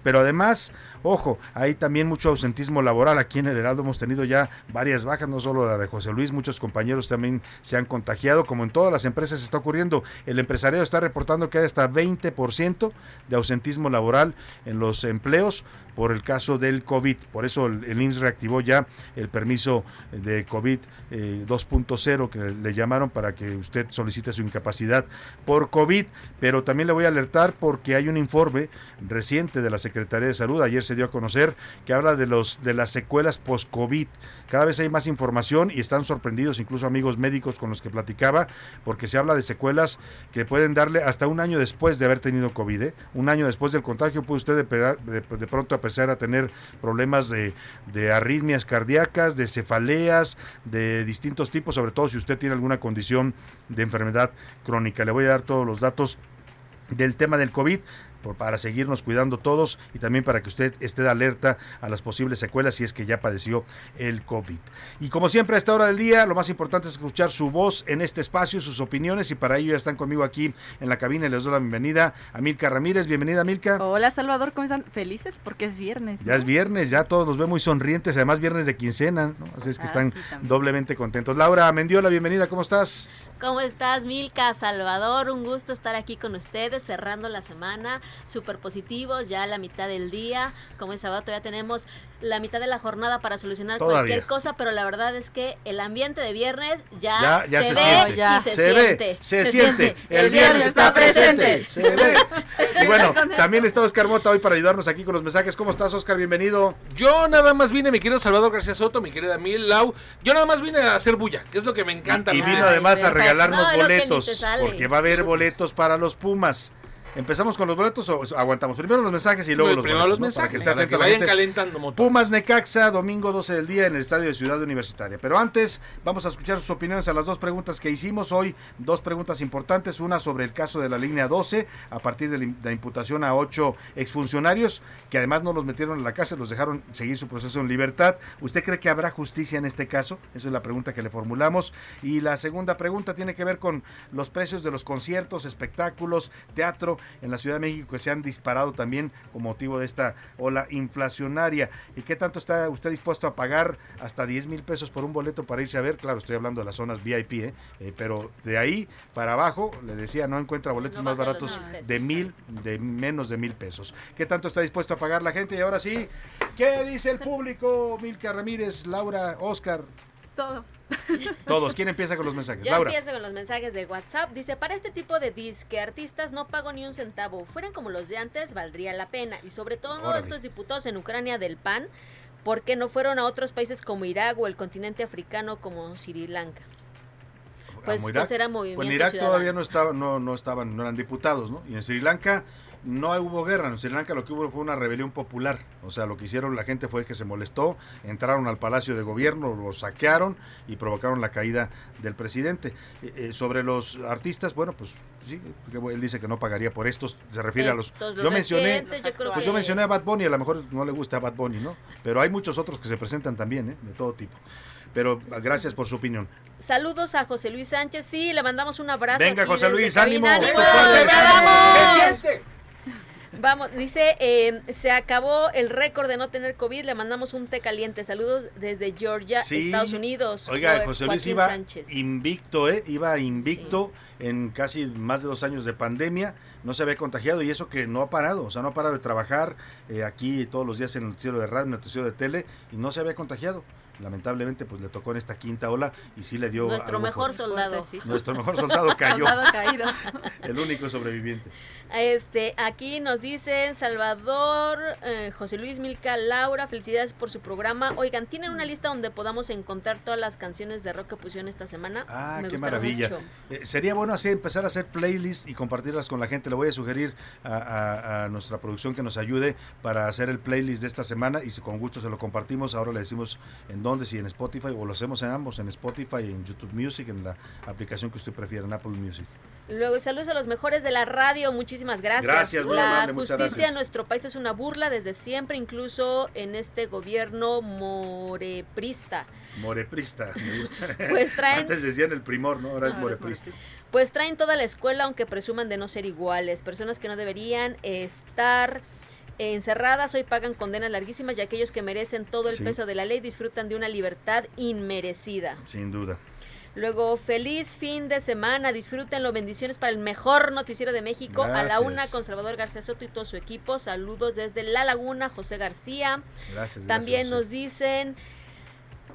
[SPEAKER 3] pero además, ojo, hay también mucho ausentismo laboral. Aquí en el Heraldo hemos tenido ya varias bajas, no solo la de José Luis, muchos compañeros también se han contagiado, como en todas las empresas está ocurriendo. El empresariado está reportando que hay hasta 20% de ausentismo laboral en los empleos por el caso del COVID. Por eso el, IMSS reactivó ya el permiso de COVID eh, 2.0 que le llamaron para que usted solicite su incapacidad por COVID. Pero también le voy a alertar porque hay un informe reciente de la Secretaría de Salud, ayer se dio a conocer, que habla de, los, de las secuelas post-COVID. Cada vez hay más información y están sorprendidos incluso amigos médicos con los que platicaba, porque se habla de secuelas que pueden darle hasta un año después de haber tenido COVID. ¿eh? Un año después del contagio puede usted de, pronto empezar a tener problemas de, de arritmias cardíacas, de cefaleas, de distintos tipos, sobre todo si usted tiene alguna condición de enfermedad crónica. Le voy a dar todos los datos del tema del COVID por- para seguirnos cuidando todos y también para que usted esté de alerta a las posibles secuelas si es que ya padeció el COVID. Y como siempre a esta hora del día, lo más importante es escuchar su voz en este espacio, sus opiniones y para ello ya están conmigo aquí en la cabina y les doy la bienvenida a Milka Ramírez. Bienvenida Milka.
[SPEAKER 5] Hola Salvador, ¿cómo están? Felices porque es viernes.
[SPEAKER 3] Ya es viernes, ya todos los ve muy sonrientes, además viernes de quincena, ¿no? así es que
[SPEAKER 5] Ah,
[SPEAKER 3] están
[SPEAKER 5] sí,
[SPEAKER 3] doblemente contentos. Laura Mendiola, bienvenida, ¿cómo estás?
[SPEAKER 17] ¿Cómo estás, Milka? Salvador, un gusto estar aquí con ustedes, cerrando la semana, súper positivos, ya a la mitad del día. Como es sábado, todavía tenemos la mitad de la jornada para solucionar
[SPEAKER 3] Todavía.
[SPEAKER 17] cualquier cosa, pero la verdad es que el ambiente de viernes ya,
[SPEAKER 3] Ya, ya se,
[SPEAKER 17] ve
[SPEAKER 3] siente.
[SPEAKER 17] y se,
[SPEAKER 3] se
[SPEAKER 17] siente.
[SPEAKER 3] ve, se, siente. El viernes está presente. Se ve. Y bueno, también está Oscar Mota hoy para ayudarnos aquí con los mensajes. ¿Cómo estás, Oscar? Bienvenido.
[SPEAKER 18] Yo nada más vine, mi querido Salvador García Soto, mi querida Mil Lau. Yo nada más vine a hacer bulla, que es lo que me encanta.
[SPEAKER 3] Y
[SPEAKER 18] ¿no?
[SPEAKER 3] vino además a regalarnos
[SPEAKER 17] No,
[SPEAKER 3] boletos, porque va a haber boletos para los Pumas. ¿Empezamos con los boletos o aguantamos? Primero los mensajes y luego los
[SPEAKER 18] Primero
[SPEAKER 3] boletos.
[SPEAKER 18] los
[SPEAKER 3] ¿no? Para que
[SPEAKER 18] mensajes,
[SPEAKER 3] esté
[SPEAKER 18] para que
[SPEAKER 3] atenta la
[SPEAKER 18] vayan
[SPEAKER 3] gente.
[SPEAKER 18] calentando motores.
[SPEAKER 3] Pumas Necaxa, domingo 12 del día en el estadio de Ciudad Universitaria. Pero antes, vamos a escuchar sus opiniones a las dos preguntas que hicimos hoy. Dos preguntas importantes. Una sobre el caso de la línea 12, a partir de la imputación a ocho exfuncionarios, que además no los metieron en la cárcel, los dejaron seguir su proceso en libertad. ¿Usted cree que habrá justicia en este caso? Esa es la pregunta que le formulamos. Y la segunda pregunta tiene que ver con los precios de los conciertos, espectáculos, teatro en la Ciudad de México que se han disparado también con motivo de esta ola inflacionaria. ¿Y qué tanto está usted dispuesto a pagar hasta 10 mil pesos por un boleto para irse a ver? Claro, estoy hablando de las zonas VIP, ¿eh? Eh, pero de ahí para abajo, le decía, no encuentra boletos
[SPEAKER 17] No
[SPEAKER 3] más baratos
[SPEAKER 17] pesos.
[SPEAKER 3] de mil, de menos de mil pesos. ¿Qué tanto está dispuesto a pagar la gente? Y ahora sí, ¿qué dice el público? Milka Ramírez, Laura, Oscar,
[SPEAKER 5] Todos.
[SPEAKER 3] todos. ¿Quién empieza con los mensajes?
[SPEAKER 17] Yo
[SPEAKER 3] Laura.
[SPEAKER 17] empiezo con los mensajes de WhatsApp. Dice, para este tipo de disque artistas no pago ni un centavo. Fueran como los de antes, valdría la pena. Y sobre todo no
[SPEAKER 3] Órale.
[SPEAKER 17] estos diputados en Ucrania del PAN, porque no fueron a otros países como Irak o el continente africano como Sri Lanka. Pues,
[SPEAKER 3] Como Irak.
[SPEAKER 17] pues era movimiento
[SPEAKER 3] Pues en Irak
[SPEAKER 17] ciudadano.
[SPEAKER 3] todavía no estaba, no, no estaban, no eran diputados, ¿no? Y en Sri Lanka no hubo guerra, en Sri Lanka lo que hubo fue una rebelión popular, o sea, lo que hicieron la gente fue que se molestó, entraron al palacio de gobierno, lo saquearon y provocaron la caída del presidente. Eh, eh, sobre los artistas, bueno, pues sí, porque él dice que no pagaría por estos, se refiere a los...
[SPEAKER 17] Los
[SPEAKER 3] yo mencioné,
[SPEAKER 17] recientes, yo creo
[SPEAKER 3] pues
[SPEAKER 17] que-
[SPEAKER 3] yo mencioné a Bad Bunny, a lo mejor no le gusta a Bad Bunny, ¿no? Pero hay muchos otros que se presentan también, ¿eh? De todo tipo. Pero gracias por su opinión.
[SPEAKER 17] Saludos a José Luis Sánchez. Sí, le mandamos un abrazo.
[SPEAKER 3] Venga, José Luis, ánimo.
[SPEAKER 17] ¡Ánimo!
[SPEAKER 3] Tú puedes,
[SPEAKER 17] ¡Ya
[SPEAKER 3] ánimo.
[SPEAKER 17] Vamos!
[SPEAKER 3] ¿Qué
[SPEAKER 17] Vamos, dice, eh, se acabó el récord de no tener COVID, le mandamos un té caliente. Saludos desde Georgia,
[SPEAKER 3] Sí.
[SPEAKER 17] Estados Unidos.
[SPEAKER 3] Oiga,
[SPEAKER 17] Jo-
[SPEAKER 3] José Luis
[SPEAKER 17] Joaquín
[SPEAKER 3] iba
[SPEAKER 17] Sánchez.
[SPEAKER 3] invicto, ¿eh? Iba invicto en casi más de dos años de pandemia. No se había contagiado y eso que no ha parado. O sea, no ha parado de trabajar eh, aquí todos los días en el noticiero de radio, en el noticiero de tele y no se había contagiado. Lamentablemente, pues le tocó en esta quinta ola y sí le dio.
[SPEAKER 17] Nuestro
[SPEAKER 3] algo
[SPEAKER 17] mejor
[SPEAKER 3] fuerte.
[SPEAKER 17] soldado.
[SPEAKER 3] Nuestro mejor soldado cayó.
[SPEAKER 17] Soldado caído.
[SPEAKER 3] el único sobreviviente.
[SPEAKER 17] Este, aquí nos dicen Salvador, eh, José Luis Milka, Laura, felicidades por su programa. Oigan, ¿tienen una lista donde podamos encontrar todas las canciones de rock que pusieron esta semana?
[SPEAKER 3] Ah,
[SPEAKER 17] Me
[SPEAKER 3] qué maravilla.
[SPEAKER 17] mucho.
[SPEAKER 3] Eh, sería bueno así empezar a hacer playlists y compartirlas con la gente. Le voy a sugerir a, a- a nuestra producción que nos ayude para hacer el playlist de esta semana y si con gusto se lo compartimos. Ahora le decimos en dónde, si en Spotify o lo hacemos en ambos, en Spotify, en YouTube Music, en la aplicación que usted prefiera, en Apple Music.
[SPEAKER 17] Luego, saludos a los mejores de la radio, muchísimas gracias.
[SPEAKER 3] Gracias, muy
[SPEAKER 17] la
[SPEAKER 3] amable,
[SPEAKER 17] justicia
[SPEAKER 3] gracias.
[SPEAKER 17] en nuestro país es una burla desde siempre, incluso en este gobierno moreprista.
[SPEAKER 3] Moreprista, me gusta.
[SPEAKER 17] Pues traen-
[SPEAKER 3] Antes decían el primor, ¿no? Ahora es
[SPEAKER 17] es
[SPEAKER 3] Moreprista.
[SPEAKER 17] Pues traen toda la escuela, aunque presuman de no ser iguales. Personas que no deberían estar encerradas hoy pagan condenas larguísimas y aquellos que merecen todo el
[SPEAKER 3] Sí.
[SPEAKER 17] peso de la ley disfrutan de una libertad inmerecida.
[SPEAKER 3] Sin duda.
[SPEAKER 17] Luego, feliz fin de semana, disfrútenlo, bendiciones para el mejor noticiero de México, a la una con Salvador García Soto y todo su equipo. Saludos desde La Laguna, José García.
[SPEAKER 3] Gracias.
[SPEAKER 17] También
[SPEAKER 3] gracias,
[SPEAKER 17] nos dicen,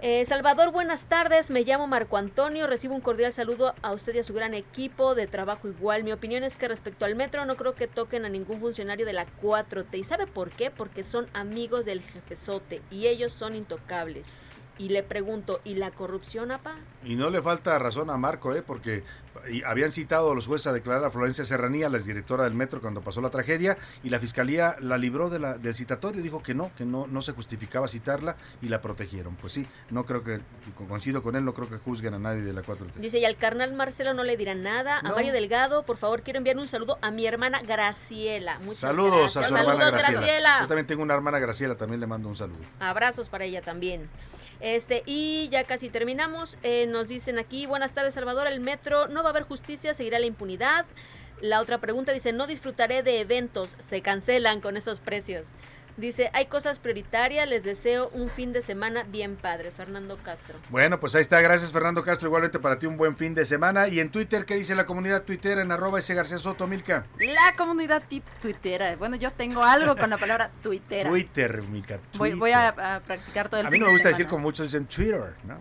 [SPEAKER 17] eh, Salvador, buenas tardes, me llamo Marco Antonio, recibo un cordial saludo a usted y a su gran equipo de trabajo igual. Mi opinión es que respecto al metro no creo que toquen a ningún funcionario de la 4T. ¿Y sabe por qué? Porque son amigos del jefezote y ellos son intocables. Y le pregunto, ¿y la corrupción, apa?
[SPEAKER 3] Y no le falta razón a Marco, ¿eh? porque habían citado a los jueces a declarar a Florencia Serranía, la exdirectora del metro, cuando pasó la tragedia, y la fiscalía la libró de la, del citatorio, dijo que no, que no, no se justificaba citarla y la protegieron. Pues sí, no creo que, coincido con él, no creo que juzguen a nadie de la 4T.
[SPEAKER 17] Dice, y al carnal Marcelo no le dirán nada. A. Mario Delgado, por favor, quiero enviar un saludo a mi hermana Graciela. Muchas
[SPEAKER 3] Saludos
[SPEAKER 17] gracias.
[SPEAKER 3] a su hermana Graciela.
[SPEAKER 17] Graciela.
[SPEAKER 3] Yo también tengo una hermana Graciela, también le mando un saludo.
[SPEAKER 17] Abrazos para ella también. Este, y ya casi terminamos. Eh, nos dicen aquí, buenas tardes, Salvador. El metro no va a haber justicia, seguirá la impunidad. La otra pregunta dice, no disfrutaré de eventos, se cancelan con esos precios. Dice, hay cosas prioritarias, les deseo un fin de semana bien padre. Fernando Castro.
[SPEAKER 3] Bueno, pues ahí está. Gracias, Fernando Castro. Igualmente para ti un buen fin de semana. Y en Twitter, ¿qué dice la comunidad Twitter en arroba ese García Soto, Milka?
[SPEAKER 5] La comunidad tuitera. Bueno, yo tengo algo con la palabra tuitera.
[SPEAKER 3] Twitter, Milka.
[SPEAKER 5] Voy,
[SPEAKER 3] Twitter.
[SPEAKER 5] voy a, a practicar todo el
[SPEAKER 3] A mí no me
[SPEAKER 5] de
[SPEAKER 3] gusta decir como muchos dicen Twitter, ¿no?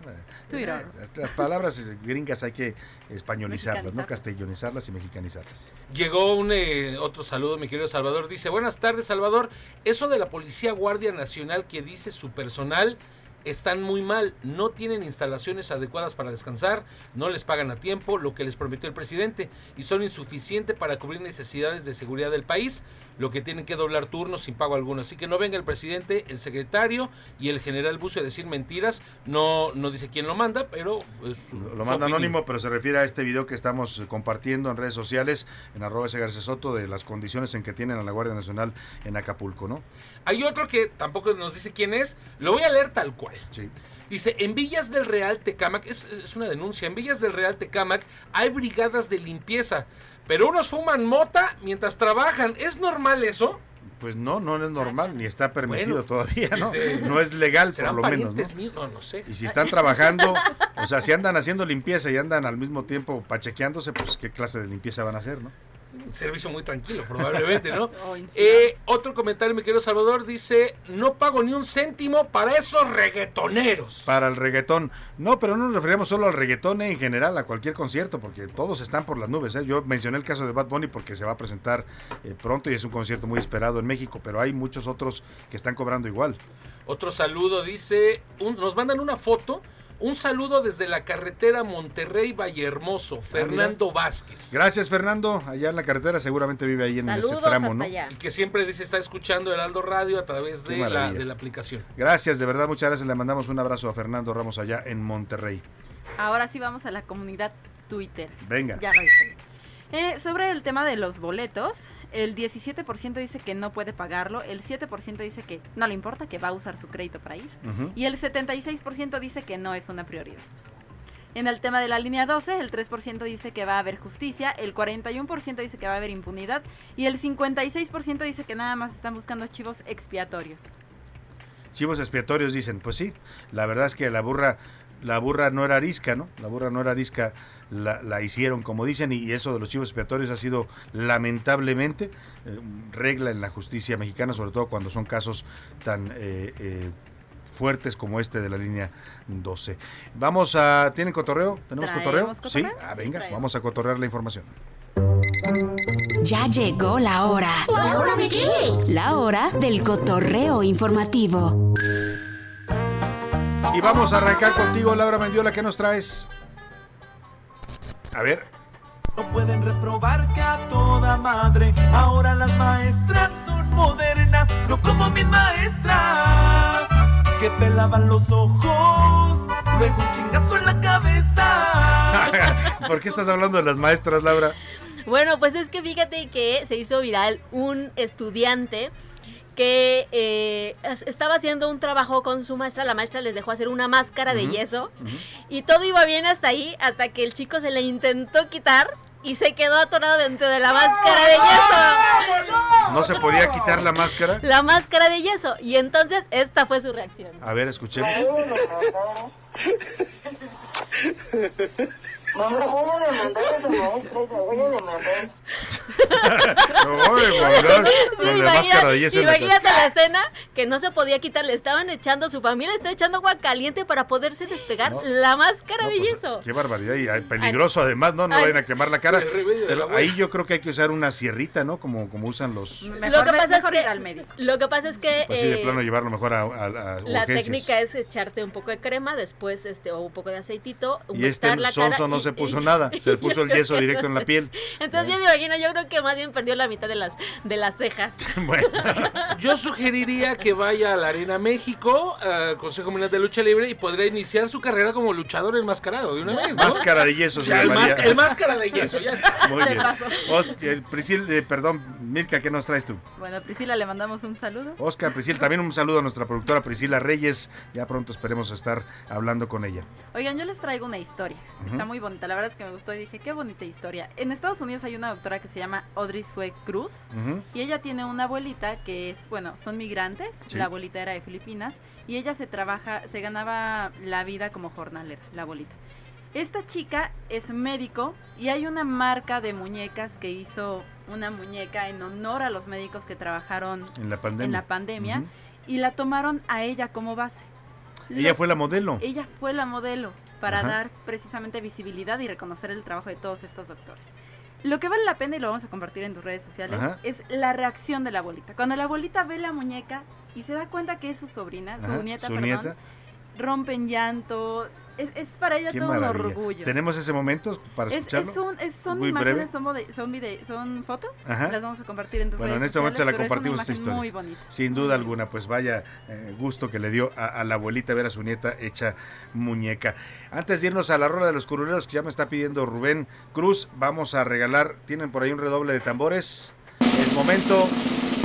[SPEAKER 5] Twitter.
[SPEAKER 3] Eh, Las palabras gringas hay que españolizarlas, ¿no? Castellonizarlas y mexicanizarlas.
[SPEAKER 18] Llegó un eh, otro saludo, mi querido Salvador. Dice, buenas tardes, Salvador. Eso de la Policía Guardia Nacional que dice su personal están muy mal, no tienen instalaciones adecuadas para descansar, no les pagan a tiempo lo que les prometió el presidente y son insuficientes para cubrir necesidades de seguridad del país, lo que tienen que doblar turnos sin pago alguno. Así que no venga el presidente, el secretario y el general Bucio a decir mentiras. No, no dice quién lo manda, pero... pues, su-
[SPEAKER 3] Lo manda
[SPEAKER 18] opinión.
[SPEAKER 3] anónimo, pero se refiere a este video que estamos eh, compartiendo en redes sociales, en arroba ese García Soto, de las condiciones en que tienen a la Guardia Nacional en Acapulco, ¿no?
[SPEAKER 18] Hay otro que tampoco nos dice quién es. Lo voy a leer tal cual.
[SPEAKER 3] Sí.
[SPEAKER 18] Dice, en Villas del Real Tecámac, es, es una denuncia, en Villas del Real Tecámac hay brigadas de limpieza, pero unos fuman mota mientras trabajan. ¿Es normal eso?
[SPEAKER 3] Pues no, no es normal, ni está permitido
[SPEAKER 18] Bueno,
[SPEAKER 3] todavía, ¿no? No es legal, por
[SPEAKER 18] ¿Serán
[SPEAKER 3] lo menos, ¿no?
[SPEAKER 18] míos? No, no sé.
[SPEAKER 3] Y si están trabajando, o sea, si andan haciendo limpieza y andan al mismo tiempo pachequeándose, pues qué clase de limpieza van a hacer, ¿no?
[SPEAKER 18] Un servicio muy tranquilo, probablemente, ¿no?
[SPEAKER 5] Oh,
[SPEAKER 18] Eh, otro comentario, mi querido Salvador, dice, no pago ni un céntimo para esos reggaetoneros.
[SPEAKER 3] Para el reggaetón. No, pero no nos referíamos solo al reggaetón en general, a cualquier concierto, porque todos están por las nubes. ¿eh? Yo mencioné el caso de Bad Bunny porque se va a presentar eh, pronto y es un concierto muy esperado en México, pero hay muchos otros que están cobrando igual.
[SPEAKER 18] Otro saludo, dice, un- nos mandan una foto, un saludo desde la carretera Monterrey Vallehermoso, Fernando Vázquez.
[SPEAKER 3] Gracias, Fernando. Allá en la carretera seguramente vive ahí en ese tramo, ¿no?
[SPEAKER 18] Y que siempre dice está escuchando Heraldo Radio a través la, de la aplicación.
[SPEAKER 3] Gracias, de verdad, muchas gracias. Le mandamos un abrazo a Fernando Ramos allá en Monterrey.
[SPEAKER 5] Ahora sí vamos a la comunidad Twitter.
[SPEAKER 3] Venga.
[SPEAKER 5] Ya lo hice. Eh, sobre el tema de los boletos, el 17% dice que no puede pagarlo, el 7% dice que no le importa, que va a usar su crédito para ir, y el 76% dice que no es una prioridad. En el tema de la línea 12, el 3% dice que va a haber justicia, el 41% dice que va a haber impunidad y el 56% dice que nada más están buscando chivos expiatorios.
[SPEAKER 3] Chivos expiatorios dicen, pues sí, la verdad es que la burra, la burra no era arisca, ¿no? La burra no era arisca, la, la hicieron como dicen, y eso de los chivos expiatorios ha sido lamentablemente eh, regla en la justicia mexicana, sobre todo cuando son casos tan eh, eh, fuertes como este de la línea 12. Vamos a, ¿tienen cotorreo? ¿Tenemos cotorreo?
[SPEAKER 11] ¿Traemos
[SPEAKER 3] Sí, ah, venga, vamos a cotorrear la información.
[SPEAKER 11] Ya llegó la hora.
[SPEAKER 19] ¿La hora de qué?
[SPEAKER 11] La hora del cotorreo informativo.
[SPEAKER 3] Y vamos a arrancar contigo, Laura Mendiola, ¿qué nos traes? A ver,
[SPEAKER 9] No pueden reprobar que a toda madre. Ahora las maestras son modernas, no como mis maestras que pelaban los ojos, luego un chingazo en la cabeza.
[SPEAKER 3] ¿por qué estás hablando de las maestras, Laura?
[SPEAKER 17] Bueno, pues es que fíjate que se hizo viral un estudiante que eh, es- estaba haciendo un trabajo con su maestra, la maestra les dejó hacer una máscara de yeso y todo iba bien hasta ahí, hasta que el chico se le intentó quitar y se quedó atorado dentro de la máscara de yeso.
[SPEAKER 3] ¿No se podía quitar la máscara?
[SPEAKER 17] La máscara de yeso. Y entonces esta fue su reacción.
[SPEAKER 3] A ver, escuchemos.
[SPEAKER 19] No me voy a demandar a esa maestra, la voy a demandar.
[SPEAKER 3] No, de mandar
[SPEAKER 17] Sí,
[SPEAKER 3] con la
[SPEAKER 17] imagina-
[SPEAKER 3] máscara de yeso en la
[SPEAKER 17] imagínate la escena que no se podía quitar, le estaban echando, su familia estaba echando agua caliente para poderse despegar
[SPEAKER 3] No.
[SPEAKER 17] la máscara
[SPEAKER 3] No,
[SPEAKER 17] de
[SPEAKER 3] pues,
[SPEAKER 17] yeso.
[SPEAKER 3] Qué barbaridad y ay, peligroso además, ¿no? No
[SPEAKER 17] Ay.
[SPEAKER 3] vayan a quemar la cara.
[SPEAKER 17] La
[SPEAKER 3] Pero ahí yo creo que hay que usar una sierrita, ¿no? Como, como usan los...
[SPEAKER 17] lo que pasa es
[SPEAKER 5] mejor
[SPEAKER 17] que
[SPEAKER 5] ir al médico.
[SPEAKER 17] lo que pasa es que
[SPEAKER 3] Pues sí, de
[SPEAKER 17] eh,
[SPEAKER 3] plano llevarlo mejor a, a- a
[SPEAKER 17] la
[SPEAKER 3] urgencias.
[SPEAKER 17] técnica es echarte un poco de crema, después este o un poco de aceitito,
[SPEAKER 3] Y este
[SPEAKER 17] humectar la cara
[SPEAKER 3] se puso nada, se le puso el yeso directo en la piel.
[SPEAKER 17] Entonces yo me imagino, yo creo que más bien perdió la mitad de las de las cejas.
[SPEAKER 18] Yo sugeriría que vaya a la Arena México, al Consejo Mundial de Lucha Libre, y podría iniciar su carrera como luchador enmascarado de una vez. ¿no?
[SPEAKER 3] Máscara de yeso se
[SPEAKER 18] Ya, el, máscara, el máscara de yeso, ya está.
[SPEAKER 3] Muy bien. Prisil, eh, perdón, Milka, ¿qué nos traes tú?
[SPEAKER 5] Bueno, a Priscila le mandamos un saludo.
[SPEAKER 3] Oscar Prisil, también un saludo a nuestra productora Priscila Reyes. Ya pronto esperemos estar hablando con ella.
[SPEAKER 5] Oigan, yo les traigo una historia. Está muy bonita. La verdad es que me gustó y dije, qué bonita historia. En Estados Unidos hay una doctora que se llama Audrey Sue Cruz.
[SPEAKER 3] Ujú.
[SPEAKER 5] Y ella tiene una abuelita que es, bueno, son migrantes.
[SPEAKER 3] Sí.
[SPEAKER 5] La abuelita era de Filipinas. Y ella se trabaja, se ganaba la vida como jornalera, la abuelita. Esta chica es médico y hay una marca de muñecas que hizo una muñeca en honor a los médicos que trabajaron
[SPEAKER 3] En la pandemia.
[SPEAKER 5] en la pandemia
[SPEAKER 3] Ujú.
[SPEAKER 5] y la tomaron a ella como base.
[SPEAKER 3] Ella
[SPEAKER 5] Lo-
[SPEAKER 3] fue la modelo.
[SPEAKER 5] Ella fue la modelo para
[SPEAKER 3] Ajá.
[SPEAKER 5] dar precisamente visibilidad y reconocer el trabajo de todos estos doctores. Lo que vale la pena, y lo vamos a compartir en tus redes sociales,
[SPEAKER 3] Ajá.
[SPEAKER 5] es la reacción de la abuelita. Cuando la abuelita ve la muñeca y se da cuenta que es su sobrina,
[SPEAKER 3] Ajá,
[SPEAKER 5] su nieta,
[SPEAKER 3] su
[SPEAKER 5] perdón,
[SPEAKER 3] nieta.
[SPEAKER 5] rompen llanto. Es, es para ella
[SPEAKER 3] Qué
[SPEAKER 5] todo un
[SPEAKER 3] maravilla.
[SPEAKER 5] orgullo.
[SPEAKER 3] Tenemos ese momento para
[SPEAKER 5] Es-
[SPEAKER 3] escucharlo.
[SPEAKER 5] es un- es- son
[SPEAKER 3] Muy
[SPEAKER 5] imágenes,
[SPEAKER 3] breve.
[SPEAKER 5] son, son, fotos.
[SPEAKER 3] Ajá.
[SPEAKER 5] Las vamos a compartir en tus
[SPEAKER 3] Bueno, en este momento se la compartimos esta historia.
[SPEAKER 5] Muy bonita.
[SPEAKER 3] Sin duda alguna, pues vaya eh, gusto que le dio a, a la abuelita ver a su nieta hecha muñeca. Antes de irnos a la rola de los curuleros que ya me está pidiendo Rubén Cruz, vamos a regalar, tienen por ahí un redoble de tambores. Es momento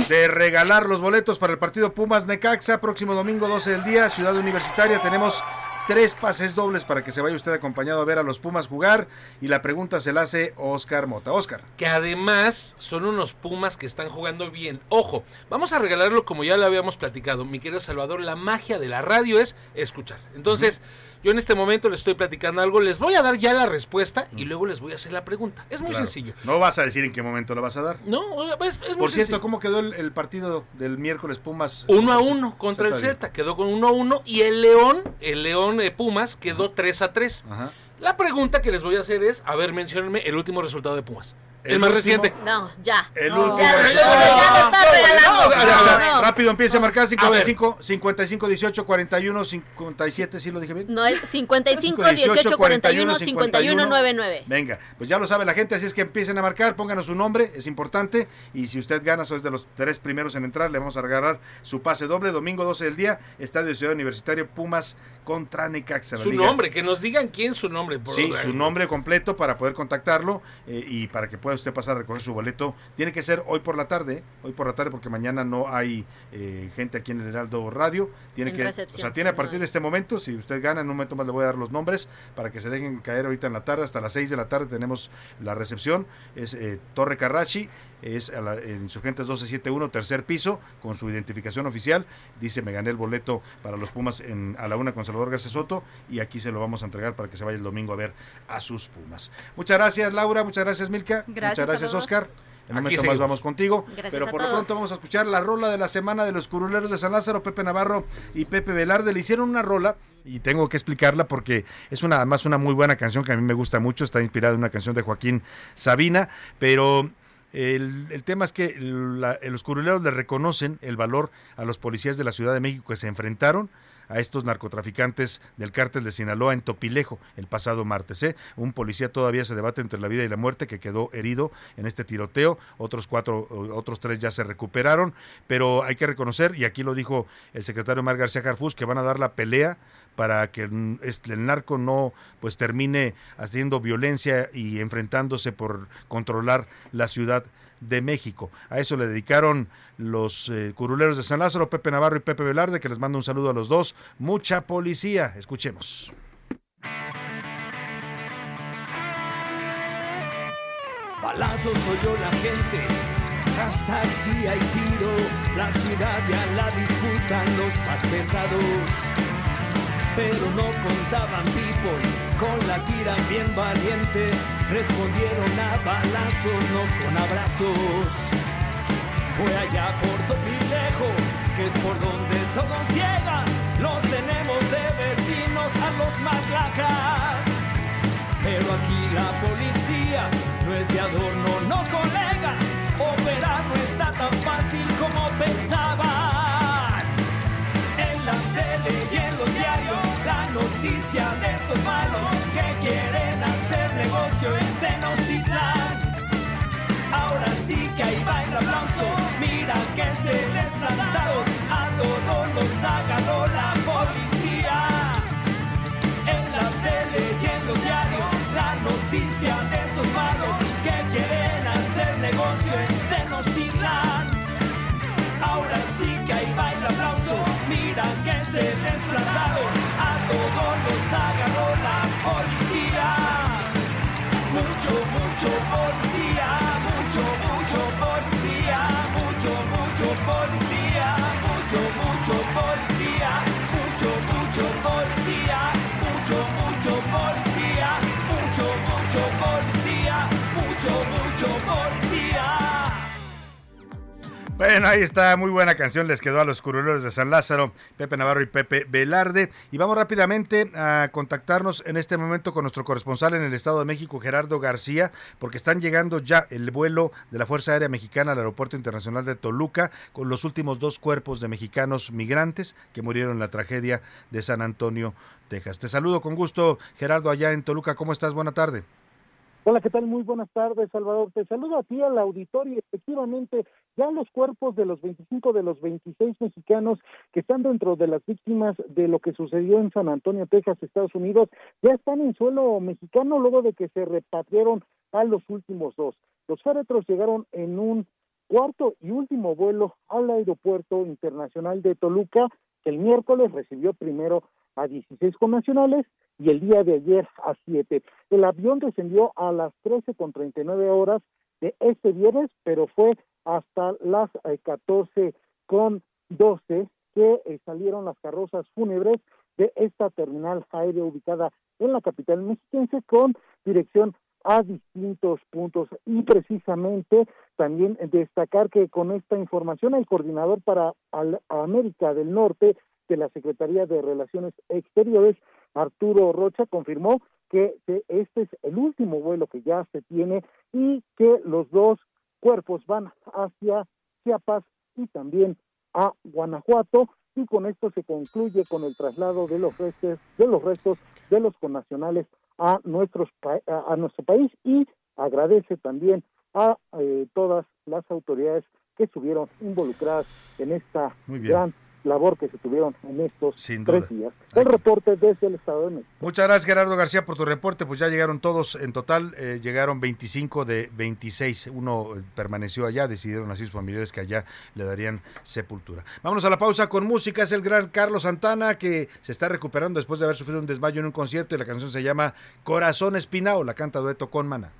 [SPEAKER 3] de regalar los boletos para el partido Pumas Necaxa, próximo domingo 12 del día, Ciudad Universitaria. Tenemos tres pases dobles para que se vaya usted acompañado a ver a los Pumas jugar. Y la pregunta se la hace Oscar Mota. Oscar.
[SPEAKER 18] que además son unos Pumas que están jugando bien. Ojo, vamos a regalarlo como ya lo habíamos platicado, mi querido Salvador, la magia de la radio es escuchar. Entonces, yo en este momento les estoy platicando algo, les voy a dar ya la respuesta y luego les voy a hacer la pregunta. Es muy
[SPEAKER 3] Claro.
[SPEAKER 18] sencillo.
[SPEAKER 3] No vas a decir en qué momento la vas a dar.
[SPEAKER 18] No, es, es muy
[SPEAKER 3] Por cierto,
[SPEAKER 18] sencillo.
[SPEAKER 3] ¿cómo quedó el, el partido del miércoles Pumas?
[SPEAKER 18] Uno a uno contra el
[SPEAKER 3] Celta
[SPEAKER 18] quedó con uno a uno y el León, el León de Pumas quedó 3 a 3.
[SPEAKER 3] Ajá.
[SPEAKER 18] La pregunta que les voy a hacer es, a ver, menciónenme el último resultado de Pumas. El,
[SPEAKER 3] El
[SPEAKER 18] más
[SPEAKER 3] último-
[SPEAKER 18] reciente.
[SPEAKER 17] No, ya.
[SPEAKER 3] El
[SPEAKER 17] No,
[SPEAKER 3] último
[SPEAKER 17] ya, ya, ya,
[SPEAKER 18] No.
[SPEAKER 3] Rápido empieza a marcar
[SPEAKER 18] A ver.
[SPEAKER 3] 55, 55, 18, 41, 57, ¿sí lo dije bien?
[SPEAKER 17] No, el 55, 18, 41, 51, 99.
[SPEAKER 3] Venga, pues ya lo sabe la gente, así es que empiecen a marcar, pónganos su nombre, es importante. Y si usted gana, sois de los tres primeros en entrar, le vamos a regalar su pase doble, domingo 12 del día, Estadio Ciudad Universitario, Pumas contra Necaxa.
[SPEAKER 18] Su nombre, que nos digan quién es su nombre. por
[SPEAKER 3] Sí, su nombre completo para poder contactarlo eh, y para que pueda usted pasar a recoger su boleto. Tiene que ser hoy por la tarde, hoy por la tarde porque mañana no hay eh, gente aquí en el Heraldo Radio. Tiene
[SPEAKER 17] En
[SPEAKER 3] que, o sea, tiene a partir de este momento, si usted gana, en un momento más le voy a dar los nombres para que se dejen caer ahorita en la tarde, hasta las 6 de la tarde tenemos la recepción. Es eh, Torre Carrachi, es a la, en Insurgentes 1271, tercer piso, con su identificación oficial. Dice, me gané el boleto para los Pumas en, a la una con Salvador García Soto y aquí se lo vamos a entregar para que se vaya el domingo a ver a sus Pumas. Muchas gracias Laura, muchas gracias Milka,
[SPEAKER 5] Gracias,
[SPEAKER 3] muchas gracias. Oscar. En un momento más vamos contigo,
[SPEAKER 17] Gracias
[SPEAKER 3] pero por lo pronto vamos a escuchar la rola de la semana de los curuleros de San Lázaro, Pepe Navarro y Pepe Velarde. Le hicieron una rola y tengo que explicarla porque es una, además una muy buena canción que a mí me gusta mucho, está inspirada en una canción de Joaquín Sabina, pero el, tema es que la- los curuleros le reconocen el valor a los policías de la Ciudad de México que se enfrentaron a estos narcotraficantes del cártel de Sinaloa en Topilejo el pasado martes. ¿eh? Un policía todavía se debate entre la vida y la muerte que quedó herido en este tiroteo. Otros cuatro, otros tres ya se recuperaron, pero hay que reconocer, y aquí lo dijo el secretario Mar García Jarfus, que van a dar la pelea para que el narco no pues termine haciendo violencia y enfrentándose por controlar la ciudad de México. A eso le dedicaron los eh, curuleros de San Lázaro, Pepe Navarro y Pepe Velarde, que les mando un saludo a los dos. Mucha policía. Escuchemos.
[SPEAKER 9] Balazos oyó la gente, si hay tiro, la ciudad ya la disputan los más pesados. Pero no contaban people, con la tira bien valiente, respondieron a balazos, no con abrazos. Fue allá por Topilejo, que es por donde todos llegan, los tenemos de vecinos a los más lacras. Pero aquí la policía no es de adorno, no colegas. Operar no está tan fácil como pensaban. La noticia de estos malos que quieren hacer negocio en Tenochtitlán. Ahora sí que ahí va el aplauso, mira que se les plantaron, a todos los agarró la policía en la tele y en los diarios la noticia de estos malos que quieren hacer negocio en Tenochtitlán. Ahora sí que ahí va el aplauso, mira que se les plantaron, llegó la policía. Mucho, mucho policía, mucho, mucho policía.
[SPEAKER 3] Bueno, ahí está, muy buena canción, les quedó a los curuleros de San Lázaro, Pepe Navarro y Pepe Velarde. Y vamos rápidamente a contactarnos en este momento con nuestro corresponsal en el Estado de México, Gerardo García, porque están llegando ya el vuelo de la Fuerza Aérea Mexicana al Aeropuerto Internacional de Toluca con los últimos dos cuerpos de mexicanos migrantes que murieron en la tragedia de San Antonio, Texas. Te saludo con gusto, Gerardo, allá en Toluca. ¿Cómo estás? Buena tarde.
[SPEAKER 20] Hola, ¿qué tal? Muy buenas tardes, Salvador. Te saludo a ti al auditorio. Efectivamente, ya los cuerpos de los 25 de los 26 mexicanos que están dentro de las víctimas de lo que sucedió en San Antonio, Texas, Estados Unidos, ya están en suelo mexicano luego de que se repatriaron a los últimos dos. Los féretros llegaron en un cuarto y último vuelo al aeropuerto internacional de Toluca, que el miércoles recibió primero a 16 connacionales y el día de ayer a 7. El avión descendió a las 13 con 39 horas de este viernes, pero fue hasta las 14 eh, con 12 que eh, salieron las carrozas fúnebres de esta terminal aérea ubicada en la capital mexiquense con dirección a distintos puntos y precisamente también destacar que con esta información el coordinador para América del Norte de la Secretaría de Relaciones Exteriores, Arturo Rocha, confirmó que este es el último vuelo que ya se tiene y que los dos cuerpos van hacia Chiapas y también a Guanajuato. Y con esto se concluye con el traslado de los restos de los restos de los connacionales a nuestros a nuestro país y agradece también a eh, todas las autoridades que estuvieron involucradas en esta gran labor que se tuvieron en estos tres días. El reporte desde el Estado de México.
[SPEAKER 3] Muchas gracias Gerardo García por tu reporte. Pues ya llegaron todos, en total eh, llegaron 25 de 26. Uno eh, permaneció allá, decidieron así sus familiares que allá le darían sepultura. Vámonos a la pausa con música. Es el gran Carlos Santana que se está recuperando después de haber sufrido un desmayo en un concierto y la canción se llama Corazón Espinao. La canta dueto con Mana.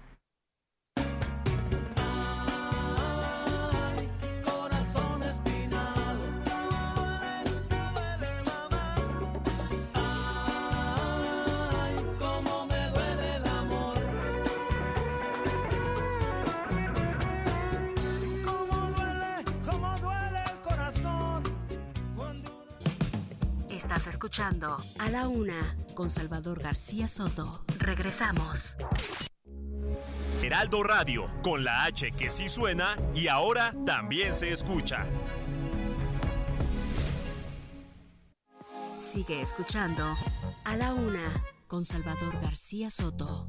[SPEAKER 4] Escuchando A la Una con Salvador García Soto. Regresamos.
[SPEAKER 10] Heraldo Radio, con la H que sí suena y ahora también se escucha.
[SPEAKER 4] Sigue escuchando A la Una con Salvador García Soto.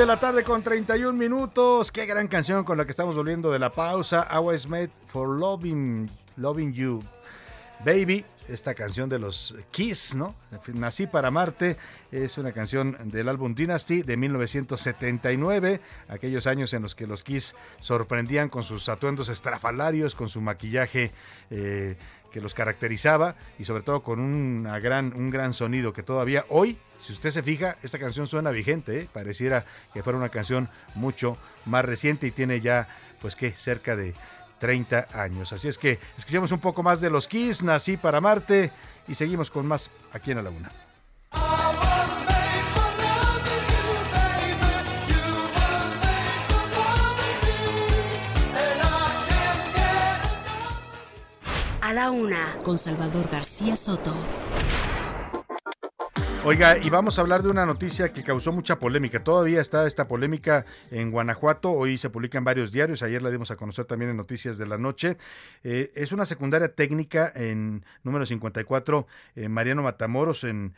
[SPEAKER 3] De la tarde con 31 minutos. Qué gran canción con la que estamos volviendo de la pausa. I was made for loving, loving you. Baby, esta canción de los Kiss, ¿no? Nací para Marte, es una canción del álbum Dynasty de 1979, aquellos años en los que los Kiss sorprendían con sus atuendos estrafalarios, con su maquillaje eh, que los caracterizaba y sobre todo con una gran, un gran sonido que todavía hoy, si usted se fija, esta canción suena vigente, ¿eh? pareciera que fuera una canción mucho más reciente y tiene ya, pues que, cerca de 30 años. Así es que escuchemos un poco más de los Kiss, Nací para Marte y seguimos con más aquí en la Laguna.
[SPEAKER 4] la una, con Salvador García Soto.
[SPEAKER 3] Oiga, y vamos a hablar de una noticia que causó mucha polémica. Todavía está esta polémica en Guanajuato. Hoy se publica en varios diarios. Ayer la dimos a conocer también en Noticias de la Noche. Eh, es una secundaria técnica en número 54, en Mariano Matamoros, en,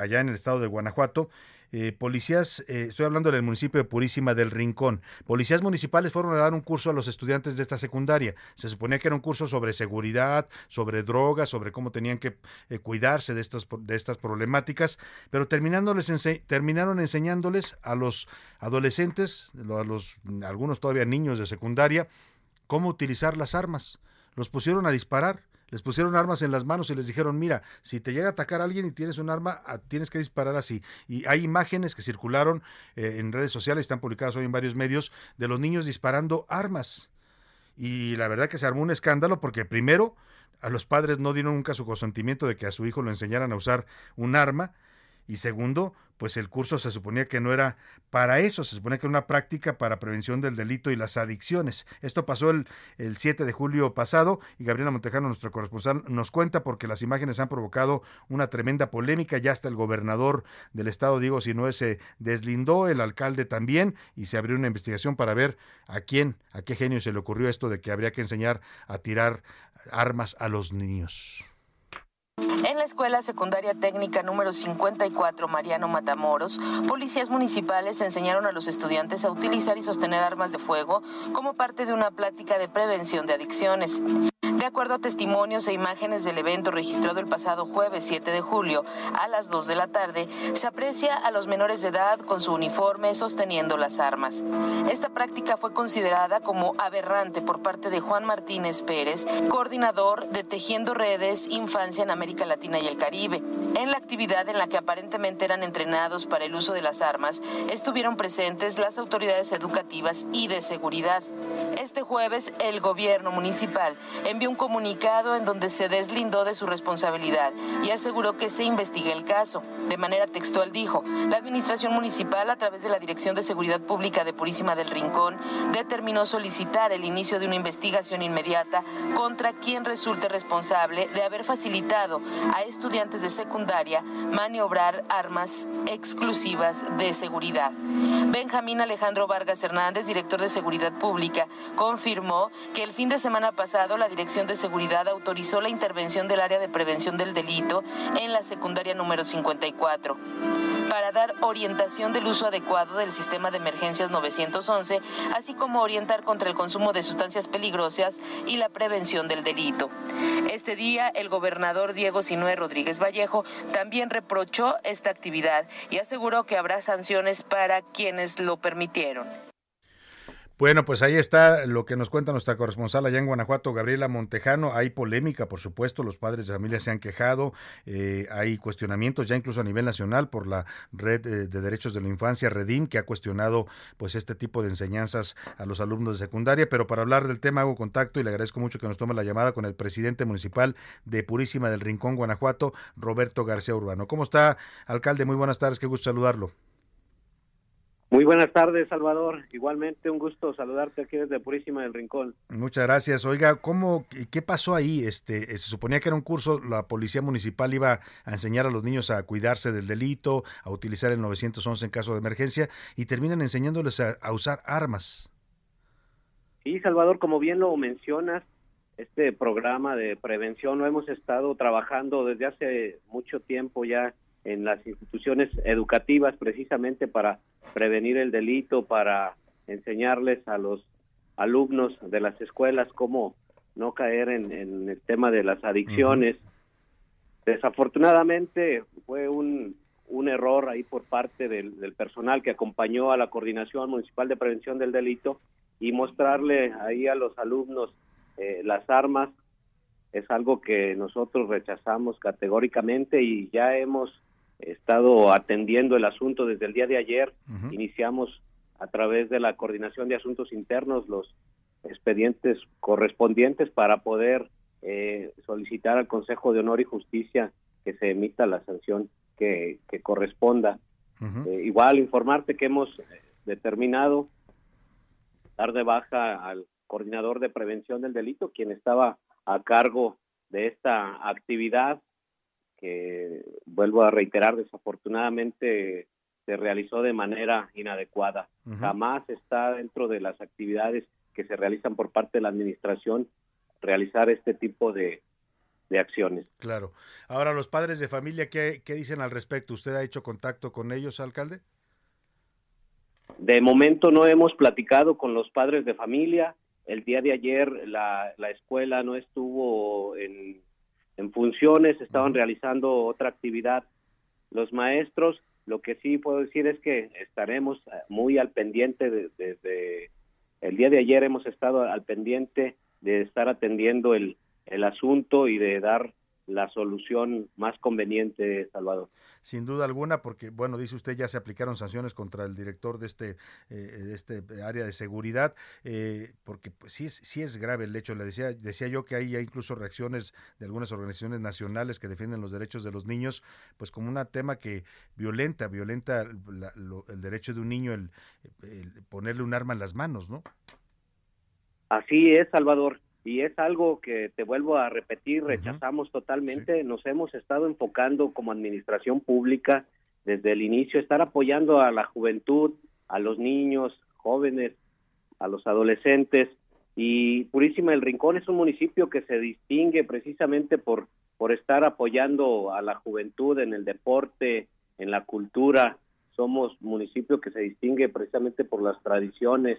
[SPEAKER 3] allá en el estado de Guanajuato. Eh, policías, eh, estoy hablando del municipio de Purísima del Rincón, policías municipales fueron a dar un curso a los estudiantes de esta secundaria. Se suponía que era un curso sobre seguridad, sobre drogas, sobre cómo tenían que eh, cuidarse de, estos, de estas problemáticas, pero terminándoles terminaron enseñándoles a los adolescentes, a los algunos todavía niños de secundaria, cómo utilizar las armas. Los pusieron a disparar les pusieron armas en las manos y les dijeron, mira, si te llega a atacar alguien y tienes un arma, ah, tienes que disparar así. Y hay imágenes que circularon eh, en redes sociales, están publicadas hoy en varios medios, de los niños disparando armas. Y la verdad que se armó un escándalo porque primero a los padres no dieron nunca su consentimiento de que a su hijo lo enseñaran a usar un arma. Y segundo, pues el curso se suponía que no era para eso, se suponía que era una práctica para prevención del delito y las adicciones. Esto pasó el, el 7 de julio pasado y Gabriela Montejano, nuestro corresponsal, nos cuenta porque las imágenes han provocado una tremenda polémica. Ya hasta el gobernador del estado, Diego Sinue, se deslindó, el alcalde también, y se abrió una investigación para ver a quién, a qué genio se le ocurrió esto de que habría que enseñar a tirar armas a los niños.
[SPEAKER 21] En la Escuela Secundaria Técnica número 54 Mariano Matamoros, policías municipales enseñaron a los estudiantes a utilizar y sostener armas de fuego como parte de una plática de prevención de adicciones. De acuerdo a testimonios e imágenes del evento registrado el pasado jueves 7 de julio a las 2 de la tarde, se aprecia a los menores de edad con su uniforme sosteniendo las armas. Esta práctica fue considerada como aberrante por parte de Juan Martínez Pérez, coordinador de Tejiendo Redes Infancia en América Latina y el Caribe. En la actividad en la que aparentemente eran entrenados para el uso de las armas, estuvieron presentes las autoridades educativas y de seguridad. Este jueves, el gobierno municipal envió un comunicado en donde se deslindó de su responsabilidad y aseguró que se investigue el caso. De manera textual dijo, la administración municipal a través de la Dirección de Seguridad Pública de Purísima del Rincón determinó solicitar el inicio de una investigación inmediata contra quien resulte responsable de haber facilitado a estudiantes de secundaria maniobrar armas exclusivas de seguridad. Benjamín Alejandro Vargas Hernández, director de Seguridad Pública, confirmó que el fin de semana pasado la Dirección de Seguridad autorizó la intervención del área de prevención del delito en la secundaria número 54 para dar orientación del uso adecuado del sistema de emergencias 911, así como orientar contra el consumo de sustancias peligrosas y la prevención del delito. Este día, el gobernador Diego Sinué Rodríguez Vallejo también reprochó esta actividad y aseguró que habrá sanciones para quienes lo permitieron.
[SPEAKER 3] Bueno, pues ahí está lo que nos cuenta nuestra corresponsal allá en Guanajuato, Gabriela Montejano. Hay polémica, por supuesto, los padres de familia se han quejado, eh, hay cuestionamientos ya incluso a nivel nacional por la Red eh, de Derechos de la Infancia, Redim, que ha cuestionado pues este tipo de enseñanzas a los alumnos de secundaria. Pero para hablar del tema hago contacto y le agradezco mucho que nos tome la llamada con el presidente municipal de Purísima del Rincón, Guanajuato, Roberto García Urbano. ¿Cómo está, alcalde? Muy buenas tardes, qué gusto saludarlo.
[SPEAKER 22] Muy buenas tardes, Salvador. Igualmente un gusto saludarte aquí desde Purísima del Rincón.
[SPEAKER 3] Muchas gracias. Oiga, ¿cómo, qué pasó ahí? Este, se suponía que era un curso, la policía municipal iba a enseñar a los niños a cuidarse del delito, a utilizar el 911 en caso de emergencia, y terminan enseñándoles a, a usar armas.
[SPEAKER 22] Sí, Salvador, como bien lo mencionas, este programa de prevención lo hemos estado trabajando desde hace mucho tiempo ya en las instituciones educativas precisamente para prevenir el delito, para enseñarles a los alumnos de las escuelas cómo no caer en, el tema de las adicciones. Desafortunadamente fue un, un error ahí por parte del, del, personal que acompañó a la Coordinación Municipal de Prevención del Delito y mostrarle ahí a los alumnos eh, las armas es algo que nosotros rechazamos categóricamente y ya hemos estado atendiendo el asunto desde el día de ayer. Iniciamos a través de la Coordinación de Asuntos Internos los expedientes correspondientes para poder eh, solicitar al Consejo de Honor y Justicia que se emita la sanción que, corresponda. Eh, igual informarte que hemos eh, determinado dar de baja al coordinador de prevención del delito, quien estaba a cargo de esta actividad que, vuelvo a reiterar, desafortunadamente se realizó de manera inadecuada. Jamás está dentro de las actividades que se realizan por parte de la administración realizar este tipo de, de acciones.
[SPEAKER 3] Claro. Ahora, los padres de familia, ¿qué, ¿qué dicen al respecto? ¿Usted ha hecho contacto con ellos, alcalde?
[SPEAKER 22] De momento no hemos platicado con los padres de familia. El día de ayer la, la escuela no estuvo en, en funciones, estaban realizando otra actividad los maestros. Lo que sí puedo decir es que estaremos muy al pendiente desde de, el día de ayer hemos estado al pendiente de estar atendiendo el, el asunto y de dar la solución más conveniente, Salvador.
[SPEAKER 3] Sin duda alguna, porque, bueno, dice usted, ya se aplicaron sanciones contra el director de este, eh, de este área de seguridad, eh, porque pues, sí, es, sí es grave el hecho. Le decía, decía yo que hay ya incluso reacciones de algunas organizaciones nacionales que defienden los derechos de los niños, pues como un tema que violenta, violenta la, lo, el derecho de un niño el, el ponerle un arma en las manos, ¿no?
[SPEAKER 22] Así es, Salvador y es algo que te vuelvo a repetir, rechazamos totalmente, sí. nos hemos estado enfocando como administración pública desde el inicio, estar apoyando a la juventud, a los niños, jóvenes, a los adolescentes, y Purísima del Rincón es un municipio que se distingue precisamente por, por estar apoyando a la juventud en el deporte, en la cultura, somos municipio que se distingue precisamente por las tradiciones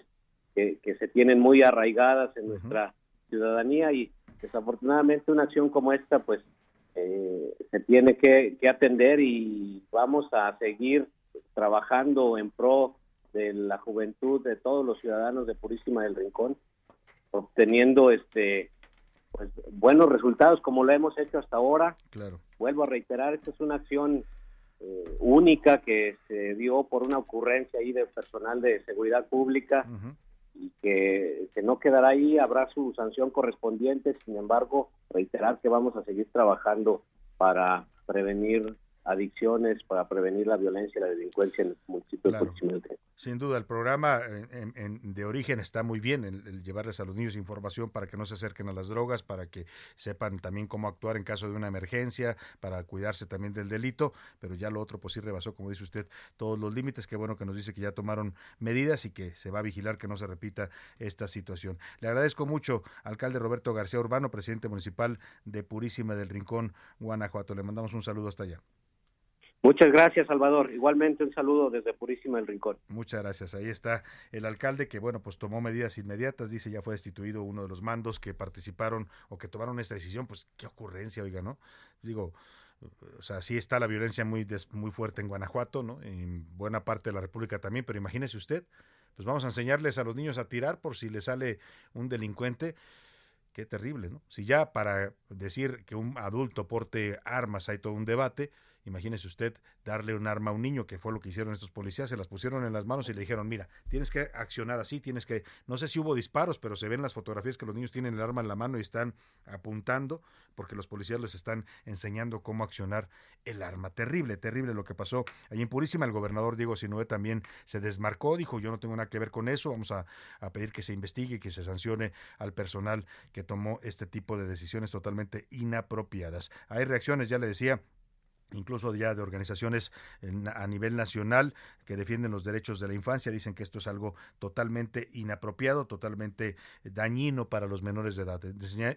[SPEAKER 22] que, que se tienen muy arraigadas en uh -huh. nuestra ciudadanía y desafortunadamente una acción como esta pues eh, se tiene que, que, atender y vamos a seguir trabajando en pro de la juventud de todos los ciudadanos de Purísima del Rincón obteniendo este pues buenos resultados como lo hemos hecho hasta ahora
[SPEAKER 3] claro.
[SPEAKER 22] vuelvo a reiterar esta es una acción eh, única que se dio por una ocurrencia ahí de personal de seguridad pública uh -huh y que, que, no quedará ahí, habrá su sanción correspondiente, sin embargo, reiterar que vamos a seguir trabajando para prevenir adicciones, para prevenir la violencia y la delincuencia en el municipio
[SPEAKER 3] claro.
[SPEAKER 22] de
[SPEAKER 3] Sin duda, el programa en, en, de origen está muy bien, el, el, llevarles a los niños información para que no se acerquen a las drogas, para que sepan también cómo actuar en caso de una emergencia, para cuidarse también del delito, pero ya lo otro pues sí rebasó, como dice usted, todos los límites, qué bueno que nos dice que ya tomaron medidas y que se va a vigilar que no se repita esta situación. Le agradezco mucho, alcalde Roberto García Urbano, presidente municipal de Purísima del Rincón, Guanajuato. Le mandamos un saludo hasta allá.
[SPEAKER 22] Muchas gracias, Salvador. Igualmente un saludo desde Purísima del Rincón.
[SPEAKER 3] Muchas gracias. Ahí está el alcalde que, bueno, pues tomó medidas inmediatas. Dice ya fue destituido uno de los mandos que participaron o que tomaron esta decisión. Pues qué ocurrencia, oiga, ¿no? Digo, o sea, sí está la violencia muy, des, muy fuerte en Guanajuato, ¿no? En buena parte de la República también, pero imagínese usted, pues vamos a enseñarles a los niños a tirar por si les sale un delincuente. Qué terrible, ¿no? Si ya para decir que un adulto porte armas hay todo un debate, Imagínese usted darle un arma a un niño, que fue lo que hicieron estos policías, se las pusieron en las manos y le dijeron, mira, tienes que accionar así, tienes que, no sé si hubo disparos, pero se ven las fotografías que los niños tienen el arma en la mano y están apuntando, porque los policías les están enseñando cómo accionar el arma. Terrible, terrible lo que pasó. Allí en Purísima, el gobernador Diego Sinoé también se desmarcó, dijo, yo no tengo nada que ver con eso, vamos a, a pedir que se investigue que se sancione al personal que tomó este tipo de decisiones totalmente inapropiadas. Hay reacciones, ya le decía, incluso ya de organizaciones a nivel nacional que defienden los derechos de la infancia, dicen que esto es algo totalmente inapropiado, totalmente dañino para los menores de edad.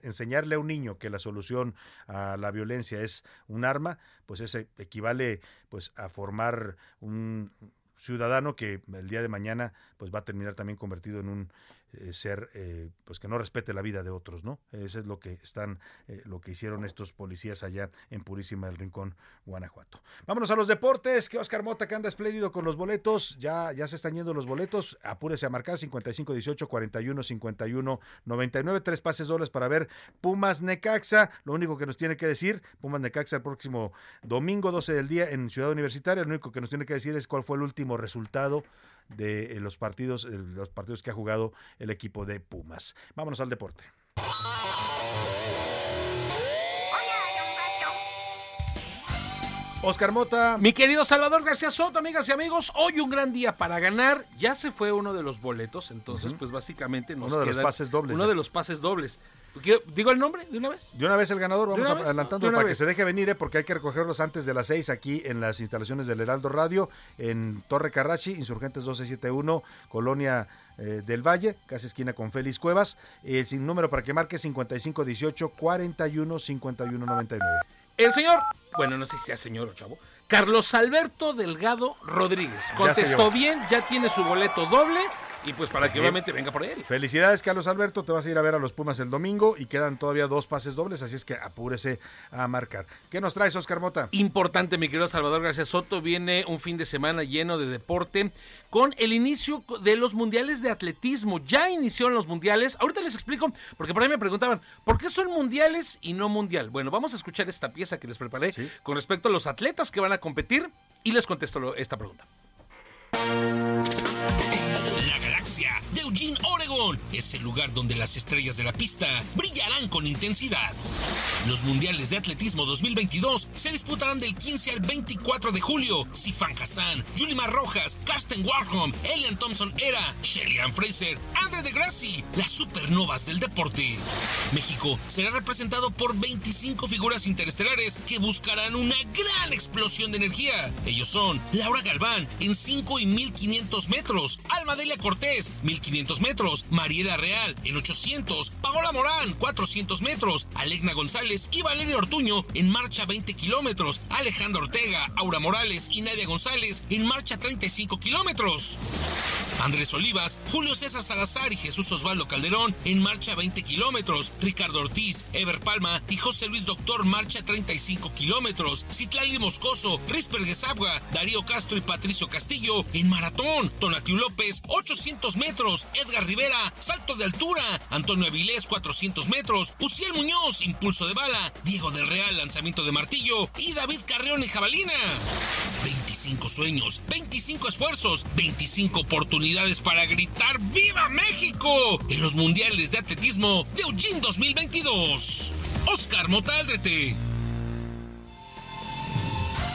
[SPEAKER 3] Enseñarle a un niño que la solución a la violencia es un arma, pues eso equivale pues a formar un ciudadano que el día de mañana pues va a terminar también convertido en un eh, ser eh, pues que no respete la vida de otros no eso es lo que están eh, lo que hicieron estos policías allá en Purísima del Rincón Guanajuato. Vámonos a los deportes que Oscar Mota que anda espléndido con los boletos ya ya se están yendo los boletos apúrese a marcar 55 18 41 51 99 tres pases dobles para ver Pumas Necaxa lo único que nos tiene que decir Pumas Necaxa el próximo domingo 12 del día en Ciudad Universitaria lo único que nos tiene que decir es cuál fue el último resultado de los partidos, los partidos que ha jugado el equipo de Pumas. Vámonos al deporte. Oscar Mota.
[SPEAKER 18] Mi querido Salvador García Soto, amigas y amigos, hoy un gran día para ganar. Ya se fue uno de los boletos, entonces, pues básicamente nos
[SPEAKER 3] Uno de los pases dobles,
[SPEAKER 18] Uno
[SPEAKER 3] eh.
[SPEAKER 18] de los pases dobles. ¿Quiero- ¿Digo el nombre de una vez?
[SPEAKER 3] De una vez el ganador,
[SPEAKER 18] ¿De
[SPEAKER 3] vamos adelantando
[SPEAKER 18] ¿De una
[SPEAKER 3] para que se deje venir, ¿eh? porque hay que recogerlos antes de las seis aquí en las instalaciones del Heraldo Radio, en Torre Carrachi, Insurgentes 1271, Colonia eh, del Valle, casi esquina con Félix Cuevas. El sin número para que marque 5518 41 51 99.
[SPEAKER 18] El señor, bueno, no sé si sea señor o chavo, Carlos Alberto Delgado Rodríguez. Contestó bien, ya tiene su boleto doble y pues para que obviamente venga por él.
[SPEAKER 3] Felicidades, Carlos Alberto. Te vas a ir a ver a los Pumas el domingo y quedan todavía dos pases dobles, así es que apúrese a marcar. ¿Qué nos traes, Oscar Mota?
[SPEAKER 18] Importante, mi querido Salvador García Soto. Viene un fin de semana lleno de deporte con el inicio de los mundiales de atletismo. Ya iniciaron los mundiales. Ahorita les explico, porque por ahí me preguntaban, ¿por qué son mundiales y no mundial? Bueno, vamos a escuchar esta pieza que les preparé con respecto a los atletas que van a competir y les contesto esta pregunta.
[SPEAKER 23] La galaxia de Eugene, Oregon, es el lugar donde las estrellas de la pista brillarán con intensidad. Los Mundiales de Atletismo 2022 se disputarán del 15 al 24 de julio. Sifan Hassan, Yulimar Rojas, Karsten Warholm, Elian Thompson Era, Shelly-Ann Fraser, Andre de Grassi, las supernovas del deporte. México será representado por 25 figuras interestelares que buscarán una gran explosión de energía. Ellos son Laura Galván en 5 y 1500 metros, Alma Delia Cortés 1500 metros, Mariela Real en 800, Paola Morán 400 metros, Alegna González y Valeria Ortuño en marcha 20 kilómetros, Alejandra Ortega, Aura Morales y Nadia González en marcha 35 kilómetros. Andrés Olivas, Julio César Salazar y Jesús Osvaldo Calderón en marcha 20 kilómetros, Ricardo Ortiz, Ever Palma y José Luis Doctor marcha 35 kilómetros, Citlali Moscoso, Risper Gesabga, Darío Castro y Patricio Castillo en maratón, Tonatiu López 800 metros, Edgar Rivera, salto de altura, Antonio Avilés 400 metros, Puciel Muñoz, impulso de bala, Diego del Real, lanzamiento de martillo y David Carreón en jabalina. 25 sueños, 25 esfuerzos, 25 oportunidades para gritar ¡Viva México! en los Mundiales de Atletismo de Eugene 2022. Oscar Mota Aldrete.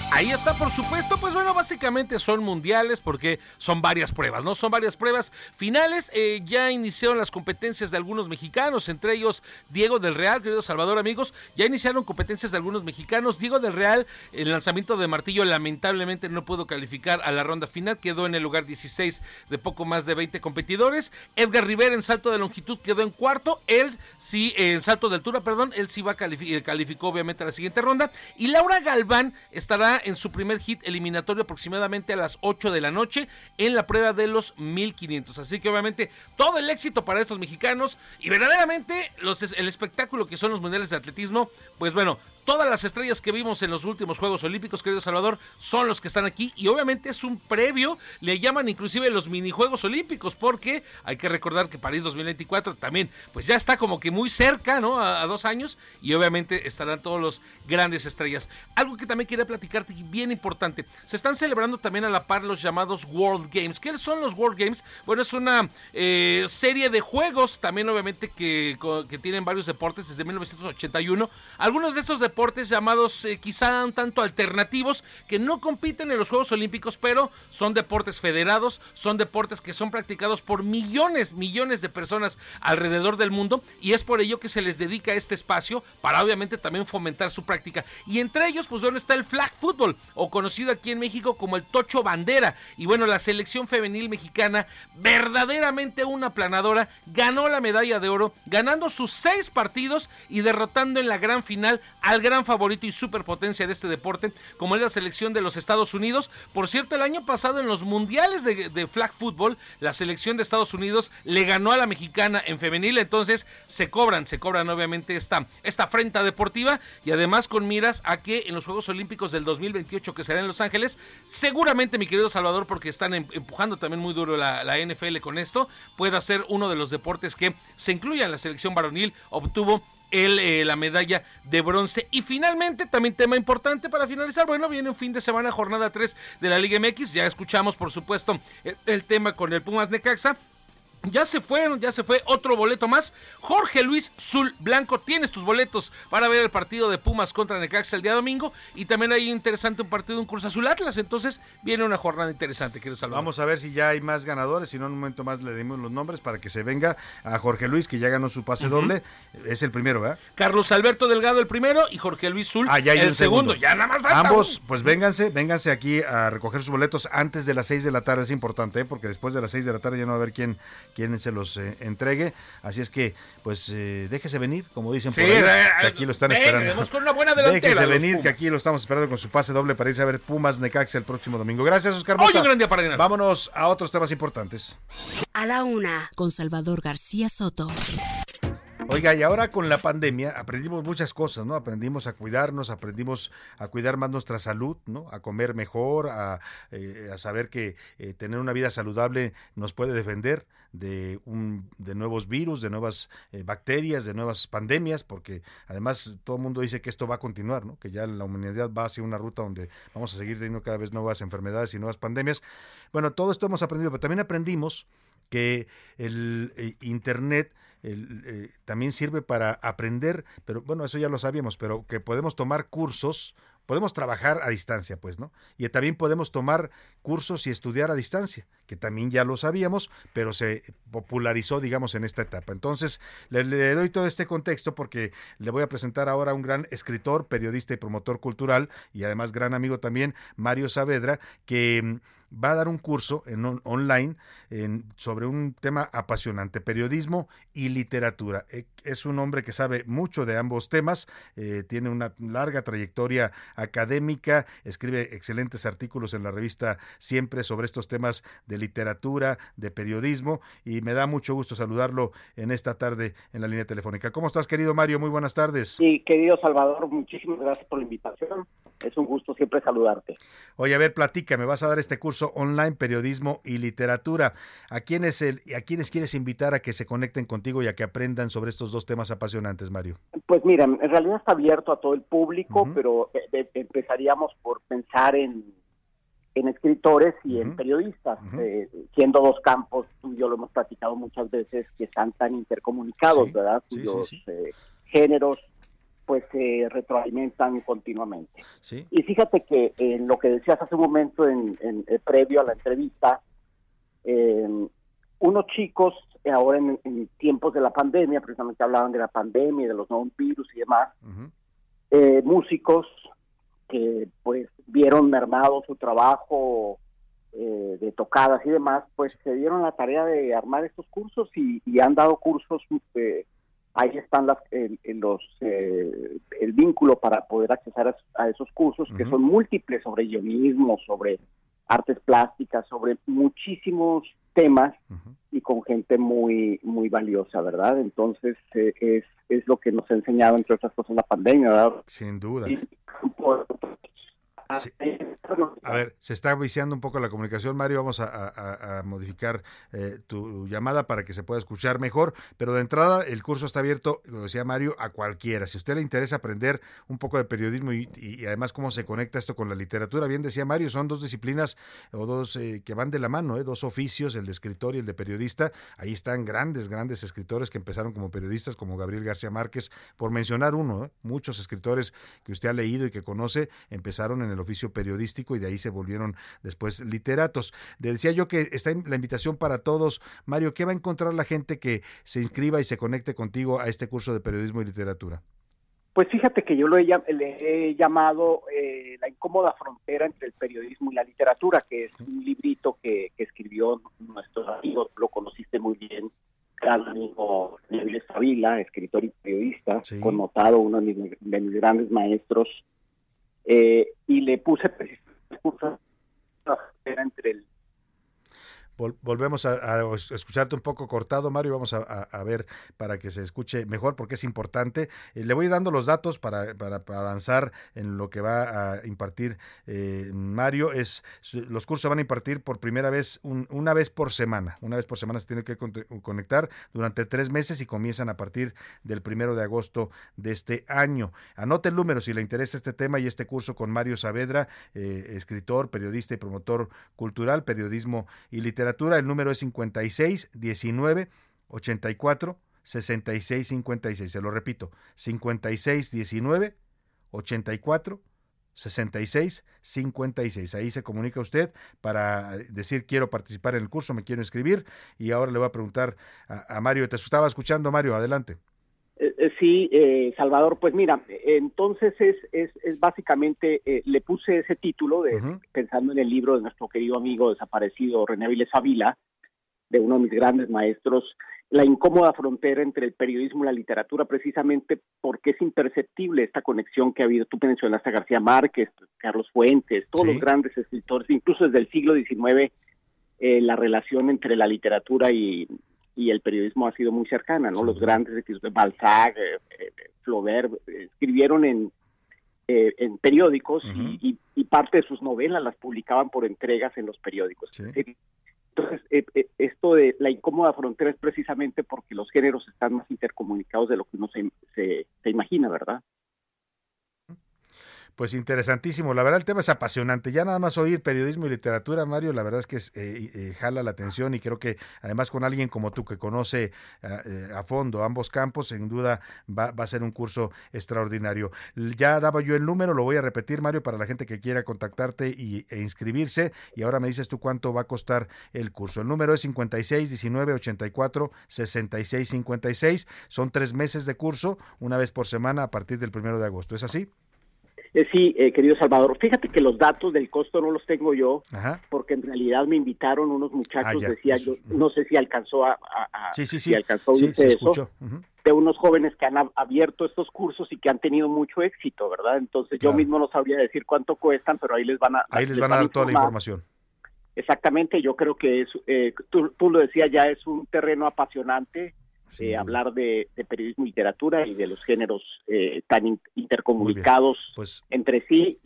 [SPEAKER 18] Ahí está, por supuesto, pues bueno, básicamente son mundiales porque son varias pruebas, ¿no? Son varias pruebas finales. Eh, ya iniciaron las competencias de algunos mexicanos, entre ellos Diego del Real, querido Salvador, amigos. Ya iniciaron competencias de algunos mexicanos. Diego del Real, el lanzamiento de martillo, lamentablemente no pudo calificar a la ronda final, quedó en el lugar 16 de poco más de 20 competidores. Edgar Rivera en salto de longitud quedó en cuarto. Él sí, eh, en salto de altura, perdón, él sí va calificar, calificó obviamente a la siguiente ronda. Y Laura Galván estará en su primer hit eliminatorio aproximadamente a las 8 de la noche en la prueba de los 1500. Así que obviamente todo el éxito para estos mexicanos y verdaderamente los, el espectáculo que son los mundiales de atletismo, pues bueno, todas las estrellas que vimos en los últimos Juegos Olímpicos, querido Salvador, son los que están aquí y obviamente es un previo, le llaman inclusive los minijuegos olímpicos porque hay que recordar que París 2024 también pues ya está como que muy cerca, ¿no? A, dos años y obviamente estarán todos los grandes estrellas. Algo que también quería platicarte bien importante, se están celebrando también a la par los llamados World Games. ¿Qué son los World Games? Bueno, es una eh, serie de juegos también obviamente que, que tienen varios deportes desde 1981. Algunos de estos deportes llamados eh, quizá un tanto alternativos que no compiten en los Juegos Olímpicos, pero son deportes federados, son deportes que son practicados por millones, millones de personas alrededor del mundo y es por ello que se les dedica este espacio para obviamente también fomentar su práctica. Y entre ellos, pues bueno, está el flag football o conocido aquí en México como el tocho bandera. Y bueno, la selección femenil mexicana, verdaderamente una planadora, ganó la medalla de oro, ganando sus seis partidos y derrotando en la gran final al gran favorito y superpotencia de este deporte, como es la selección de los Estados Unidos. Por cierto, el año pasado en los mundiales de, flag football, la selección de Estados Unidos le ganó a la mexicana en femenil, entonces se cobran, se cobran obviamente esta, esta afrenta deportiva y además con miras a que en los Juegos Olímpicos del 2028 que será en Los Ángeles, seguramente mi querido Salvador, porque están em- empujando también muy duro la, la NFL con esto, pueda ser uno de los deportes que se incluya en la selección varonil, obtuvo el, eh, la medalla de bronce. Y finalmente, también tema importante para finalizar, bueno, viene un fin de semana, jornada 3 de la Liga MX, ya escuchamos por supuesto el, el tema con el Pumas Necaxa. Ya se fueron, ya se fue otro boleto más. Jorge Luis Zul Blanco, tienes tus boletos para ver el partido de Pumas contra Necaxa el día domingo. Y también hay interesante un partido, un Cruz Azul Atlas. Entonces viene una jornada interesante, quiero saludar.
[SPEAKER 3] Vamos a ver si ya hay más ganadores. Si no, en un momento más le dimos los nombres para que se venga a Jorge Luis, que ya ganó su pase doble. Es el primero, ¿verdad?
[SPEAKER 18] Carlos Alberto Delgado el primero y Jorge Luis Zul
[SPEAKER 3] Ah, ya hay
[SPEAKER 18] el
[SPEAKER 3] un
[SPEAKER 18] segundo.
[SPEAKER 3] segundo.
[SPEAKER 18] Ya nada más falta
[SPEAKER 3] Ambos, pues vénganse, vénganse aquí a recoger sus boletos antes de las 6 de la tarde. Es importante, ¿eh? porque después de las 6 de la tarde ya no va a haber quién, quién se los eh, entregue. Así es que, pues, eh, déjese venir, como dicen
[SPEAKER 18] Sí,
[SPEAKER 3] por ahí,
[SPEAKER 18] eh,
[SPEAKER 3] que aquí lo están esperando.
[SPEAKER 18] vamos con una buena delantera,
[SPEAKER 3] Déjese venir, que aquí lo estamos esperando con su pase doble para irse a ver Pumas Necaxa el próximo domingo. Gracias, Oscar Mota.
[SPEAKER 18] Hoy un gran día para ganar.
[SPEAKER 3] Vámonos a otros temas importantes.
[SPEAKER 4] A la una, con Salvador García Soto.
[SPEAKER 3] Oiga, y ahora con la pandemia aprendimos muchas cosas, ¿no? Aprendimos a cuidarnos, aprendimos a cuidar más nuestra salud, ¿no? A comer mejor, a, eh, a saber que eh, tener una vida saludable nos puede defender de, un, de nuevos virus, de nuevas eh, bacterias, de nuevas pandemias, porque además todo el mundo dice que esto va a continuar, ¿no? Que ya la humanidad va hacia una ruta donde vamos a seguir teniendo cada vez nuevas enfermedades y nuevas pandemias. Bueno, todo esto hemos aprendido, pero también aprendimos que el eh, Internet eh, también sirve para aprender, pero bueno, eso ya lo sabíamos, pero que podemos tomar cursos, podemos trabajar a distancia, pues, ¿no? Y también podemos tomar cursos y estudiar a distancia, que también ya lo sabíamos, pero se popularizó, digamos, en esta etapa. Entonces, le, doy todo este contexto porque le voy a presentar ahora a un gran escritor, periodista y promotor cultural, y además gran amigo también, Mario Saavedra, que mm, va a dar un curso en on- online en- sobre un tema apasionante, periodismo y literatura. Eh, Es un hombre que sabe mucho de ambos temas, eh, tiene una larga trayectoria académica, escribe excelentes artículos en la revista Siempre sobre estos temas de literatura, de periodismo, y me da mucho gusto saludarlo en esta tarde en la línea telefónica. ¿Cómo estás, querido Mario? Muy buenas tardes.
[SPEAKER 24] Sí, querido Salvador, muchísimas gracias por la invitación. Es un gusto siempre saludarte.
[SPEAKER 3] Oye, a ver, platica, me vas a dar este curso online, periodismo y literatura. ¿A quiénes, el, ¿A quiénes quieres invitar a que se conecten contigo y a que aprendan sobre estos dos temas apasionantes, Mario?
[SPEAKER 24] Pues mira, en realidad está abierto a todo el público, pero eh, eh, empezaríamos por pensar en, en escritores y en periodistas, eh, siendo dos campos, tú y yo lo hemos platicado muchas veces, que están tan intercomunicados, ¿verdad?
[SPEAKER 3] sí,
[SPEAKER 24] Cuyos
[SPEAKER 3] sí.
[SPEAKER 24] eh, géneros pues se retroalimentan continuamente.
[SPEAKER 3] Sí.
[SPEAKER 24] Y fíjate que en lo que decías hace un momento en, en- eh, previo a la entrevista, eh, unos chicos eh, ahora en, en tiempos de la pandemia, precisamente hablaban de la pandemia, de los nuevos virus y demás, eh, músicos que pues vieron mermado su trabajo eh, de tocadas y demás, pues se dieron la tarea de armar estos cursos y, y han dado cursos, eh, ahí están las, el, los, eh, el vínculo para poder accesar a, a esos cursos, que son múltiples sobre guionismo, sobre artes plásticas, sobre muchísimos temas y con gente muy muy valiosa, ¿verdad? Entonces eh, es, es lo que nos ha enseñado, entre otras cosas, la pandemia, ¿verdad?
[SPEAKER 3] Sin duda.
[SPEAKER 24] Y- por-
[SPEAKER 3] A ver, se está viciando un poco la comunicación, Mario. Vamos a, modificar eh, tu llamada para que se pueda escuchar mejor. Pero de entrada, el curso está abierto, como decía Mario, a cualquiera. Si a usted le interesa aprender un poco de periodismo y, y- y además cómo se conecta esto con la literatura, bien decía Mario, son dos disciplinas o dos eh, que van de la mano, ¿eh? dos oficios, el de escritor y el de periodista. Ahí están grandes, grandes escritores que empezaron como periodistas, como Gabriel García Márquez, por mencionar uno. ¿eh? Muchos escritores que usted ha leído y que conoce empezaron en el oficio periodístico y de ahí se volvieron después literatos. Decía yo que está la invitación para todos. Mario, ¿qué va a encontrar la gente que se inscriba y se conecte contigo a este curso de periodismo y literatura?
[SPEAKER 24] Pues fíjate que yo lo he, le he llamado eh, La incómoda frontera entre el periodismo y la literatura, que es un librito que, que escribió nuestro amigo, lo conociste muy bien, gran amigo Neville Savila, escritor y periodista, connotado, uno de mis, de mis grandes maestros, eh, y le puse precisamente entre el
[SPEAKER 3] Vol- volvemos a, escucharte un poco cortado, Mario. Vamos a, a- ver para que se escuche mejor porque es importante. Eh, le voy dando los datos para, para- avanzar en lo que va a impartir eh, Mario. Es Los cursos se van a impartir por primera vez, un- una vez por semana. Una vez por semana se tiene que conectar durante tres meses y comienzan a partir del primero de agosto de este año. Anote el número si le interesa este tema y este curso con Mario Saavedra, eh, escritor, periodista y promotor cultural, periodismo y literatura. Literatura, el número es 56 19 84 66 56. Se lo repito, 56 19 84 66 56. Ahí se comunica usted para decir quiero participar en el curso, me quiero inscribir y ahora le voy a preguntar a, a Mario. Te estaba escuchando, Mario, adelante.
[SPEAKER 24] Eh, Sí, eh, Salvador, pues mira, entonces es, es, es básicamente, eh, le puse ese título de, pensando en el libro de nuestro querido amigo desaparecido René Avilés Avila, de uno de mis grandes maestros, la incómoda frontera entre el periodismo y la literatura, precisamente porque es imperceptible esta conexión que ha habido. Tú mencionaste a García Márquez, Carlos Fuentes, todos
[SPEAKER 25] Sí.
[SPEAKER 24] los grandes escritores, incluso desde el siglo XIX, eh, la relación entre la literatura y, y el periodismo ha sido muy cercana, ¿no? Los grandes Balzac, eh, eh, Flaubert, eh, escribieron en, eh, en periódicos y, y- y parte de sus novelas las publicaban por entregas en los periódicos. Eh, Entonces, eh, esto de la incómoda frontera es precisamente porque los géneros están más intercomunicados de lo que uno se, se, se imagina, ¿verdad?
[SPEAKER 3] Pues interesantísimo, la verdad el tema es apasionante. Ya nada más oír periodismo y literatura, Mario, la verdad es que es, eh, eh, jala la atención y creo que además con alguien como tú que conoce ah, eh, a fondo ambos campos, sin duda va, a ser un curso extraordinario. Ya daba yo el número, lo voy a repetir, Mario, para la gente que quiera contactarte y, e inscribirse. Y ahora me dices tú cuánto va a costar el curso. El número es 56 19 84 66 56. Son tres meses de curso, una vez por semana a partir del primero de agosto. ¿Es así?
[SPEAKER 24] Eh, sí, eh, querido Salvador, fíjate que los datos del costo no los tengo yo,
[SPEAKER 3] Ajá.
[SPEAKER 24] porque en realidad me invitaron unos muchachos,
[SPEAKER 3] Ah,
[SPEAKER 24] decía yo, no sé si alcanzó a, a- a-
[SPEAKER 3] Sí, sí,
[SPEAKER 24] si
[SPEAKER 3] sí.
[SPEAKER 24] alcanzó a
[SPEAKER 3] Sí, se
[SPEAKER 24] eso,
[SPEAKER 3] escuchó. Ujú.
[SPEAKER 24] de unos jóvenes que han ab- abierto estos cursos y que han tenido mucho éxito, ¿verdad? Entonces yo
[SPEAKER 3] Claro.
[SPEAKER 24] mismo no sabría decir cuánto cuestan, pero ahí les van a
[SPEAKER 3] Ahí les
[SPEAKER 24] les
[SPEAKER 3] van a dar toda la información.
[SPEAKER 24] Exactamente, yo creo que es, eh, tú, tú lo decías, ya es un terreno apasionante eh, hablar de, de periodismo y literatura y de los géneros eh, tan in- intercomunicados
[SPEAKER 3] Pues
[SPEAKER 24] entre sí.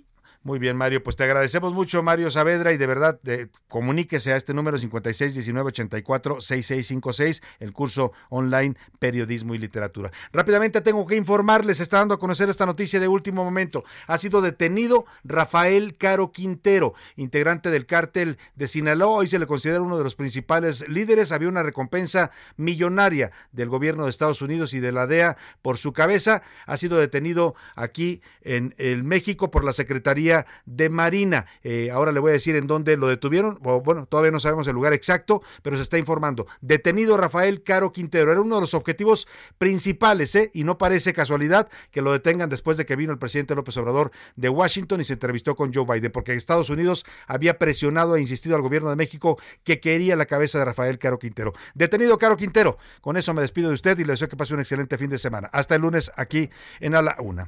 [SPEAKER 3] Muy bien, Mario. Pues te agradecemos mucho, Mario Saavedra, y de verdad, de- comuníquese a este número 5619846656, el curso online Periodismo y Literatura. Rápidamente tengo que informarles, está dando a conocer esta noticia de último momento. Ha sido detenido Rafael Caro Quintero, integrante del cártel de Sinaloa. Hoy se le considera uno de los principales líderes. Había una recompensa millonaria del gobierno de Estados Unidos y de la DEA por su cabeza. Ha sido detenido aquí en el México por la Secretaría de Marina. Eh, ahora le voy a decir en dónde lo detuvieron. Bueno, todavía no sabemos el lugar exacto, pero se está informando. Detenido Rafael Caro Quintero. Era uno de los objetivos principales, ¿eh? Y no parece casualidad que lo detengan después de que vino el presidente López Obrador de Washington y se entrevistó con Joe Biden, porque Estados Unidos había presionado e insistido al gobierno de México que quería la cabeza de Rafael Caro Quintero. Detenido Caro Quintero. Con eso me despido de usted y le deseo que pase un excelente fin de semana. Hasta el lunes aquí en A la Una.